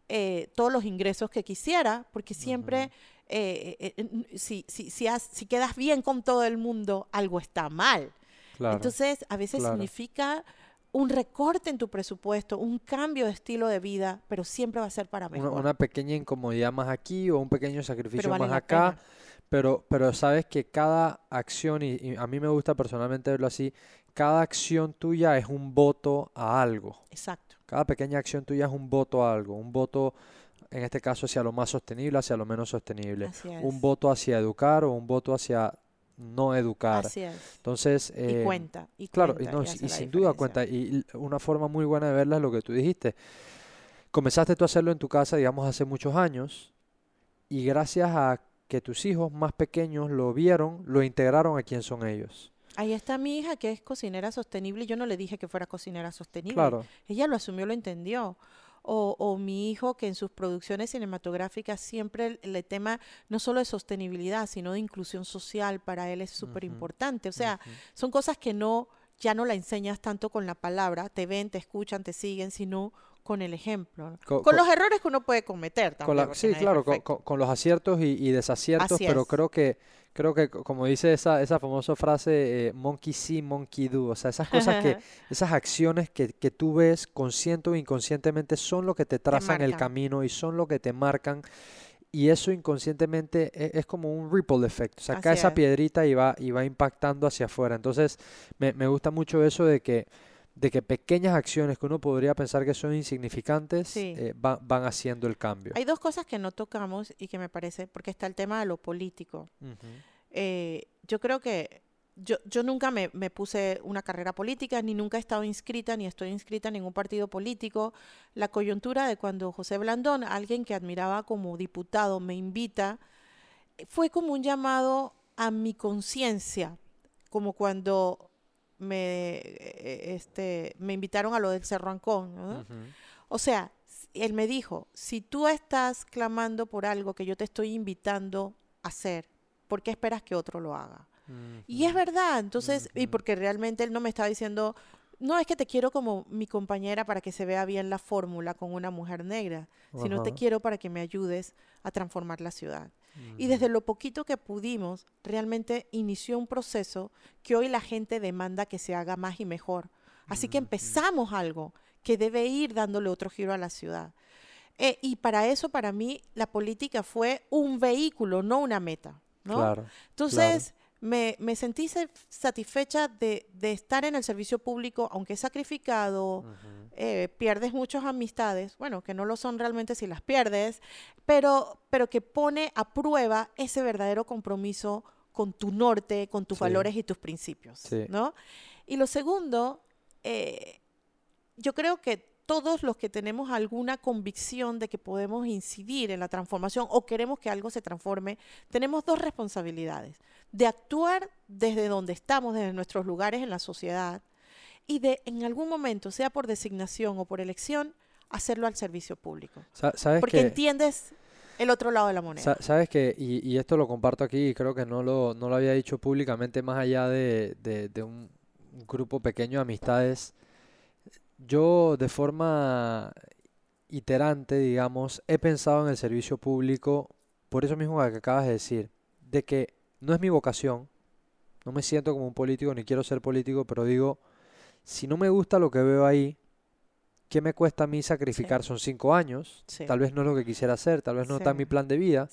eh, todos los ingresos que quisiera, porque siempre, eh, eh, si, si, si, quedas bien con todo el mundo, algo está mal. Entonces, a veces significa un recorte en tu presupuesto, un cambio de estilo de vida, pero siempre va a ser para mejor. Una, pequeña incomodidad más aquí o un pequeño sacrificio más acá. Pero, pero sabes que cada acción, y, a mí me gusta personalmente verlo así, cada acción tuya es un voto a algo. Exacto. Cada pequeña acción tuya es un voto a algo. Un voto, en este caso, hacia lo más sostenible, hacia lo menos sostenible. Un voto hacia educar o un voto hacia no educar. Así es. Entonces, y eh, cuenta. Y claro, y, y sin duda cuenta. Y una forma muy buena de verla es lo que tú dijiste. Comenzaste tú a hacerlo en tu casa, digamos, hace muchos años. Y gracias a que tus hijos más pequeños lo vieron, lo integraron a quién son ellos. Ahí está mi hija que es cocinera sostenible. Yo no le dije que fuera cocinera sostenible. Claro. Ella lo asumió, lo entendió. O, o, mi hijo que en sus producciones cinematográficas siempre el, tema no solo de sostenibilidad, sino de inclusión social para él es súper importante. O sea, son cosas que no ya no la enseñas tanto con la palabra, te ven, te escuchan, te siguen, sino con el ejemplo. Con, los errores que uno puede cometer también. sí, claro, con, los aciertos y, desaciertos, pero creo que creo que como dice esa, esa famosa frase, eh, monkey see, monkey do, o sea, esas cosas que, esas acciones que, que, tú ves consciente o inconscientemente son lo que te trazan el camino y son lo que te marcan y eso inconscientemente e, es, como un ripple effect, o sea, cae esa piedrita y va, y va impactando hacia afuera. Entonces, me, me gusta mucho eso de que de que pequeñas acciones que uno podría pensar que son insignificantes eh, van haciendo el cambio. Hay dos cosas que no tocamos y que me parece, porque está el tema de lo político. Eh, yo creo que yo, yo nunca me, me, puse una carrera política, ni nunca he estado inscrita, ni estoy inscrita en ningún partido político. La coyuntura de cuando José Blandón, alguien que admiraba como diputado, me invita, fue como un llamado a mi conciencia, como cuando me, eh, este, me invitaron a lo del Cerro Ancón. O sea, él me dijo, si tú estás clamando por algo que yo te estoy invitando a hacer, ¿por qué esperas que otro lo haga? Y es verdad, entonces, y porque realmente él no me estaba diciendo, no es que te quiero como mi compañera para que se vea bien la fórmula con una mujer negra, sino te quiero para que me ayudes a transformar la ciudad. Y desde lo poquito que pudimos, realmente inició un proceso que hoy la gente demanda que se haga más y mejor. Así que empezamos algo que debe ir dándole otro giro a la ciudad. Eh, y para eso, para mí, la política fue un vehículo, no una meta. ¿no? Entonces, me, me, sentí satisfecha de, de, estar en el servicio público, aunque sacrificado, eh, pierdes muchas amistades, bueno, que no lo son realmente si las pierdes, pero, pero que pone a prueba ese verdadero compromiso con tu norte, con tus valores y tus principios, ¿no? Y lo segundo, eh, yo creo que todos los que tenemos alguna convicción de que podemos incidir en la transformación o queremos que algo se transforme, tenemos dos responsabilidades. De actuar desde donde estamos, desde nuestros lugares en la sociedad, y de en algún momento, sea por designación o por elección, hacerlo al servicio público. ¿Sabes Porque entiendes el otro lado de la moneda. Sabes que, y, esto lo comparto aquí y creo que no lo, no lo había dicho públicamente más allá de, de, un grupo pequeño de amistades, yo de forma iterante, digamos, he pensado en el servicio público por eso mismo que acabas de decir, de que no es mi vocación, no me siento como un político ni quiero ser político, pero digo, si no me gusta lo que veo ahí, ¿qué me cuesta a mí sacrificar? Son cinco años, tal vez no es lo que quisiera hacer, tal vez no está en mi plan de vida,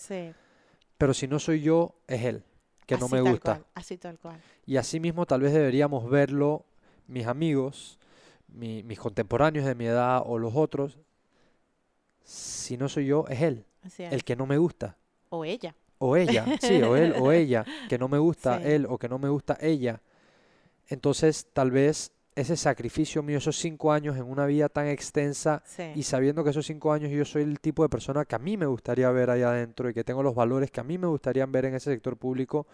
pero si no soy yo, es él, que no me gusta. así tal cual. Y así mismo tal vez deberíamos verlo mis amigos, mis contemporáneos de mi edad o los otros, si no soy yo, es él, el que no me gusta. O ella. O ella, sí, o él o ella, que no me gusta él o que no me gusta ella. Entonces, tal vez ese sacrificio mío, esos cinco años en una vida tan extensa y sabiendo que esos cinco años yo soy el tipo de persona que a mí me gustaría ver ahí adentro y que tengo los valores que a mí me gustaría ver en ese sector público,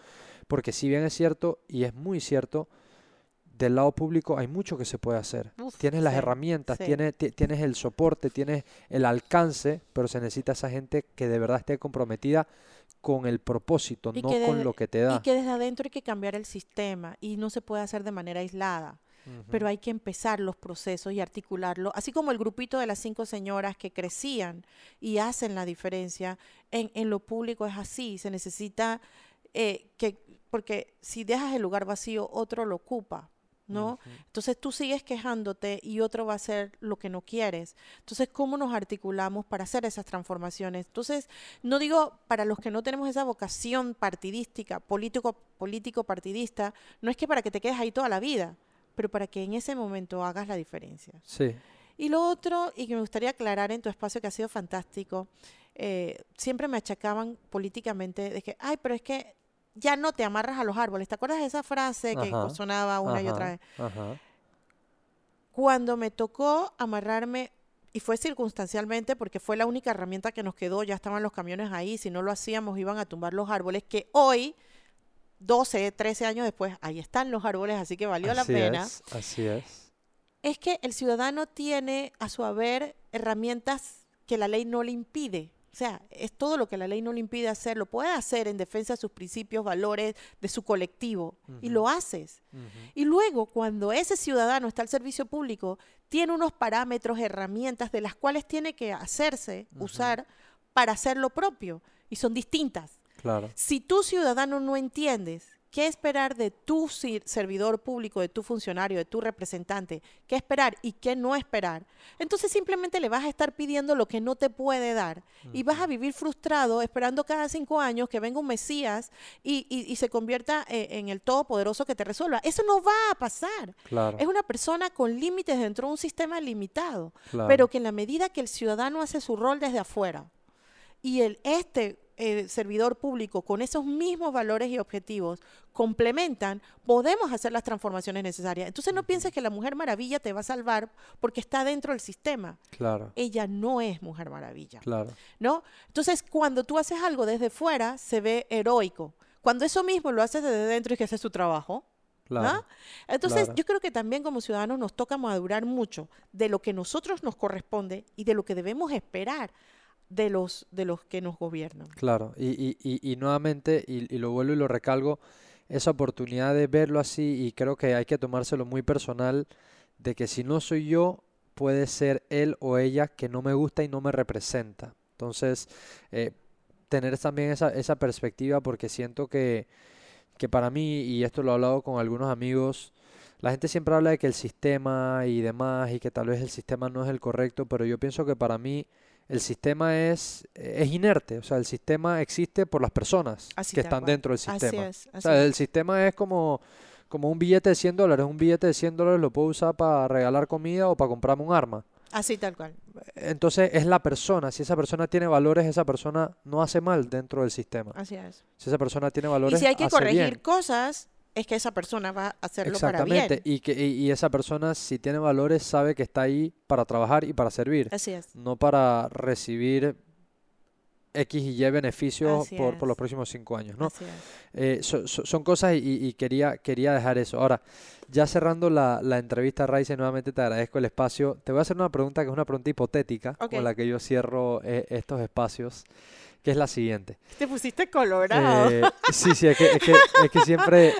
porque si bien es cierto, y es muy cierto, del lado público hay mucho que se puede hacer. tienes las herramientas, tienes, tienes el soporte, tienes el alcance, pero se necesita esa gente que de verdad esté comprometida con el propósito, no con lo que te da. Y que desde adentro hay que cambiar el sistema y no se puede hacer de manera aislada. Pero hay que empezar los procesos y articularlo, así como el grupito de las cinco señoras que crecían y hacen la diferencia, en, en lo público es así, se necesita eh, que, porque si dejas el lugar vacío, otro lo ocupa. ¿No? Entonces tú sigues quejándote y otro va a hacer lo que no quieres. Entonces, ¿cómo nos articulamos para hacer esas transformaciones? Entonces, no digo para los que no tenemos esa vocación partidística, político, político partidista, no es que para que te quedes ahí toda la vida, pero para que en ese momento hagas la diferencia. Sí. Y lo otro, y que me gustaría aclarar en tu espacio que ha sido fantástico, eh, siempre me achacaban políticamente de que, ay, pero es que ya no te amarras a los árboles. ¿Te acuerdas de esa frase que sonaba una y otra vez? Cuando me tocó amarrarme, y fue circunstancialmente porque fue la única herramienta que nos quedó, ya estaban los camiones ahí, si no lo hacíamos iban a tumbar los árboles, que hoy, 12, 13 años después, ahí están los árboles, así que valió la pena. así es. Es que el ciudadano tiene a su haber herramientas que la ley no le impide. O sea, es todo lo que la ley no le impide hacer, lo puede hacer en defensa de sus principios, valores, de su colectivo, y lo haces. Y luego, cuando ese ciudadano está al servicio público, tiene unos parámetros, herramientas de las cuales tiene que hacerse, usar, para hacer lo propio, y son distintas. Claro. Si tú, ciudadano, no entiendes ¿Qué esperar de tu servidor público, de tu funcionario, de tu representante? ¿Qué esperar y qué no esperar? Entonces simplemente le vas a estar pidiendo lo que no te puede dar y vas a vivir frustrado esperando cada cinco años que venga un Mesías y, se convierta eh, en el todopoderoso que te resuelva. Eso no va a pasar. Es una persona con límites dentro de un sistema limitado, pero que en la medida que el ciudadano hace su rol desde afuera y el este el servidor público con esos mismos valores y objetivos complementan, podemos hacer las transformaciones necesarias. Entonces no pienses que la Mujer Maravilla te va a salvar porque está dentro del sistema. Claro. Ella no es Mujer Maravilla. Claro. ¿No? Entonces, cuando tú haces algo desde fuera, se ve heroico. Cuando eso mismo lo haces desde dentro y que haces tu trabajo, Claro, Entonces, yo creo que también como ciudadanos nos toca madurar mucho de lo que nosotros nos corresponde y de lo que debemos esperar de los, de los que nos gobiernan. Claro, y, y, y, y nuevamente, y, lo vuelvo y lo recalgo, esa oportunidad de verlo así, y creo que hay que tomárselo muy personal, de que si no soy yo, puede ser él o ella que no me gusta y no me representa. Entonces, eh, tener también esa, esa perspectiva, porque siento que, que para mí, y esto lo he hablado con algunos amigos, la gente siempre habla de que el sistema y demás, y que tal vez el sistema no es el correcto, pero yo pienso que para mí el sistema es, es inerte, o sea, el sistema existe por las personas que están dentro del sistema. o sea, el sistema es como, como un billete de 100 dólares, un billete de 100 dólares lo puedo usar para regalar comida o para comprarme un arma. Así tal cual. Entonces es la persona, si esa persona tiene valores, esa persona no hace mal dentro del sistema. Así es. Si esa persona tiene valores, y si hay que corregir cosas, es que esa persona va a hacerlo Exactamente. para bien. Y, que, y, esa persona, si tiene valores, sabe que está ahí para trabajar y para servir. Así es. No para recibir X y Y beneficios por, por, los próximos cinco años, ¿no? Eh, son cosas y, quería, quería dejar eso. Ahora, ya cerrando la, la entrevista, Raiza, nuevamente te agradezco el espacio. Te voy a hacer una pregunta que es una pregunta hipotética con la que yo cierro eh, estos espacios que es la siguiente. Te pusiste colorado. Eh, sí, sí, es que, es que, es que siempre,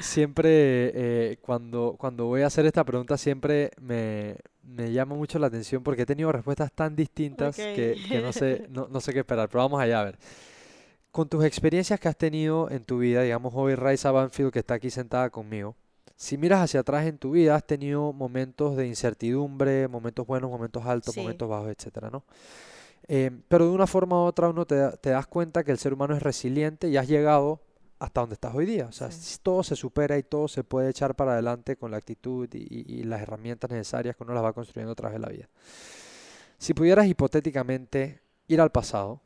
siempre eh, cuando, cuando voy a hacer esta pregunta siempre me, me llama mucho la atención porque he tenido respuestas tan distintas que, que, no, sé, no, no, sé qué esperar. Pero vamos allá a ver. Con tus experiencias que has tenido en tu vida, digamos hoy Raisa Banfield que está aquí sentada conmigo, si miras hacia atrás en tu vida, has tenido momentos de incertidumbre, momentos buenos, momentos altos, momentos bajos, etcétera, ¿no? Eh, pero de una forma u otra uno te, das cuenta que el ser humano es resiliente y has llegado hasta donde estás hoy día. O sea, todo se supera y todo se puede echar para adelante con la actitud y, las herramientas necesarias que uno las va construyendo a través de la vida. Si pudieras hipotéticamente ir al pasado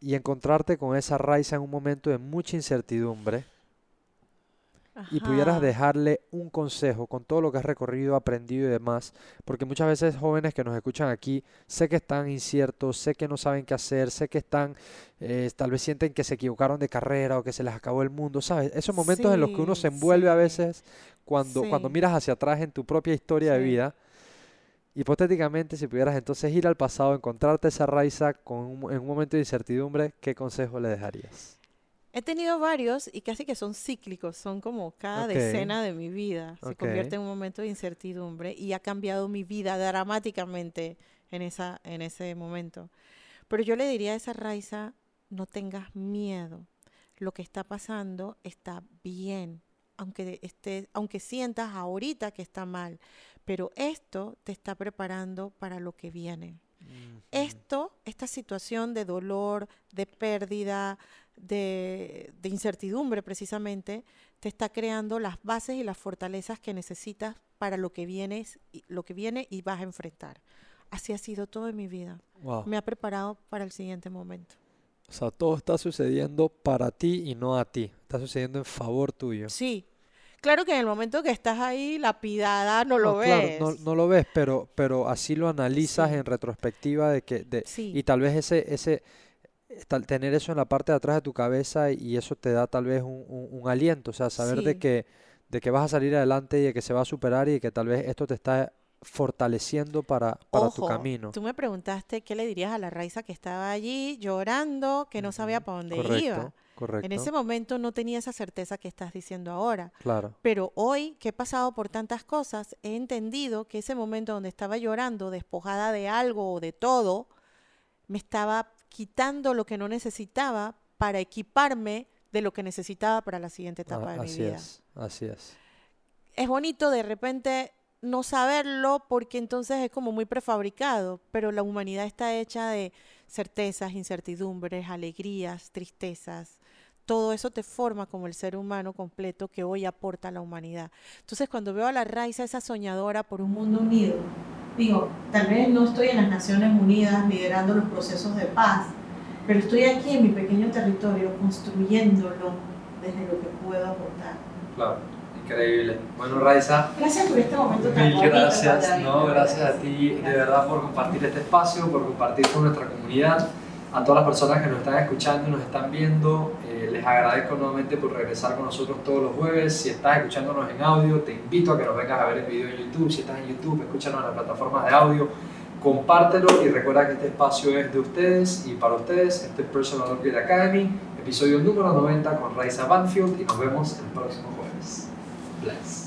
y encontrarte con esa raíz en un momento de mucha incertidumbre, y pudieras dejarle un consejo con todo lo que has recorrido, aprendido y demás, porque muchas veces jóvenes que nos escuchan aquí, sé que están inciertos, sé que no saben qué hacer, sé que están, eh, tal vez sienten que se equivocaron de carrera o que se les acabó el mundo, ¿sabes? Esos momentos en los que uno se envuelve a veces cuando, cuando miras hacia atrás en tu propia historia de vida. Hipotéticamente, si pudieras entonces ir al pasado, encontrarte esa raíz con en un momento de incertidumbre, ¿qué consejo le dejarías? He tenido varios y casi que son cíclicos, son como cada decena de mi vida. Se convierte en un momento de incertidumbre y ha cambiado mi vida dramáticamente en, esa, en ese momento. Pero yo le diría a esa Raiza, no tengas miedo. Lo que está pasando está bien, aunque, esté, aunque sientas ahorita que está mal. Pero esto te está preparando para lo que viene. Esto, esta situación de dolor, de pérdida, de, incertidumbre precisamente, te está creando las bases y las fortalezas que necesitas para lo que, vienes, lo que viene y vas a enfrentar. Así ha sido todo en mi vida. Me ha preparado para el siguiente momento. O sea, todo está sucediendo para ti y no a ti. Está sucediendo en favor tuyo. Sí. Claro que en el momento que estás ahí lapidada no lo ves. no, no, lo ves, pero, pero así lo analizas en retrospectiva de que de, y tal vez ese, ese tener eso en la parte de atrás de tu cabeza y eso te da tal vez un, un, aliento, o sea, saber de, que, de que vas a salir adelante y de que se va a superar y de que tal vez esto te está fortaleciendo para, para tu camino. Tú me preguntaste qué le dirías a la Raiza que estaba allí llorando, que no sabía para dónde iba. Correcto. En ese momento no tenía esa certeza que estás diciendo ahora. Claro. Pero hoy que he pasado por tantas cosas, he entendido que ese momento donde estaba llorando, despojada de algo o de todo, me estaba quitando lo que no necesitaba para equiparme de lo que necesitaba para la siguiente etapa de mi vida. Es, así es. Es bonito de repente no saberlo porque entonces es como muy prefabricado, pero la humanidad está hecha de certezas, incertidumbres, alegrías, tristezas. Todo eso te forma como el ser humano completo que hoy aporta a la humanidad. Entonces cuando veo a la raíz esa soñadora por un mundo unido, digo, tal vez no estoy en las Naciones Unidas liderando los procesos de paz, pero estoy aquí en mi pequeño territorio construyéndolo desde lo que puedo aportar. Claro, increíble. Bueno, Raiza. Gracias por este momento tan Mil gracias, no, gracias a ti de verdad por compartir este espacio, por compartir con nuestra comunidad a todas las personas que nos están escuchando y nos están viendo. Les agradezco nuevamente por regresar con nosotros todos los jueves. Si estás escuchándonos en audio, te invito a que nos vengas a ver el video en YouTube. Si estás en YouTube, escúchanos en las plataformas de audio. Compártelo y recuerda que este espacio es de ustedes y para ustedes. Este es Personal Upgrade Academy, episodio número 90 con Raisa Banfield y nos vemos el próximo jueves. Bless.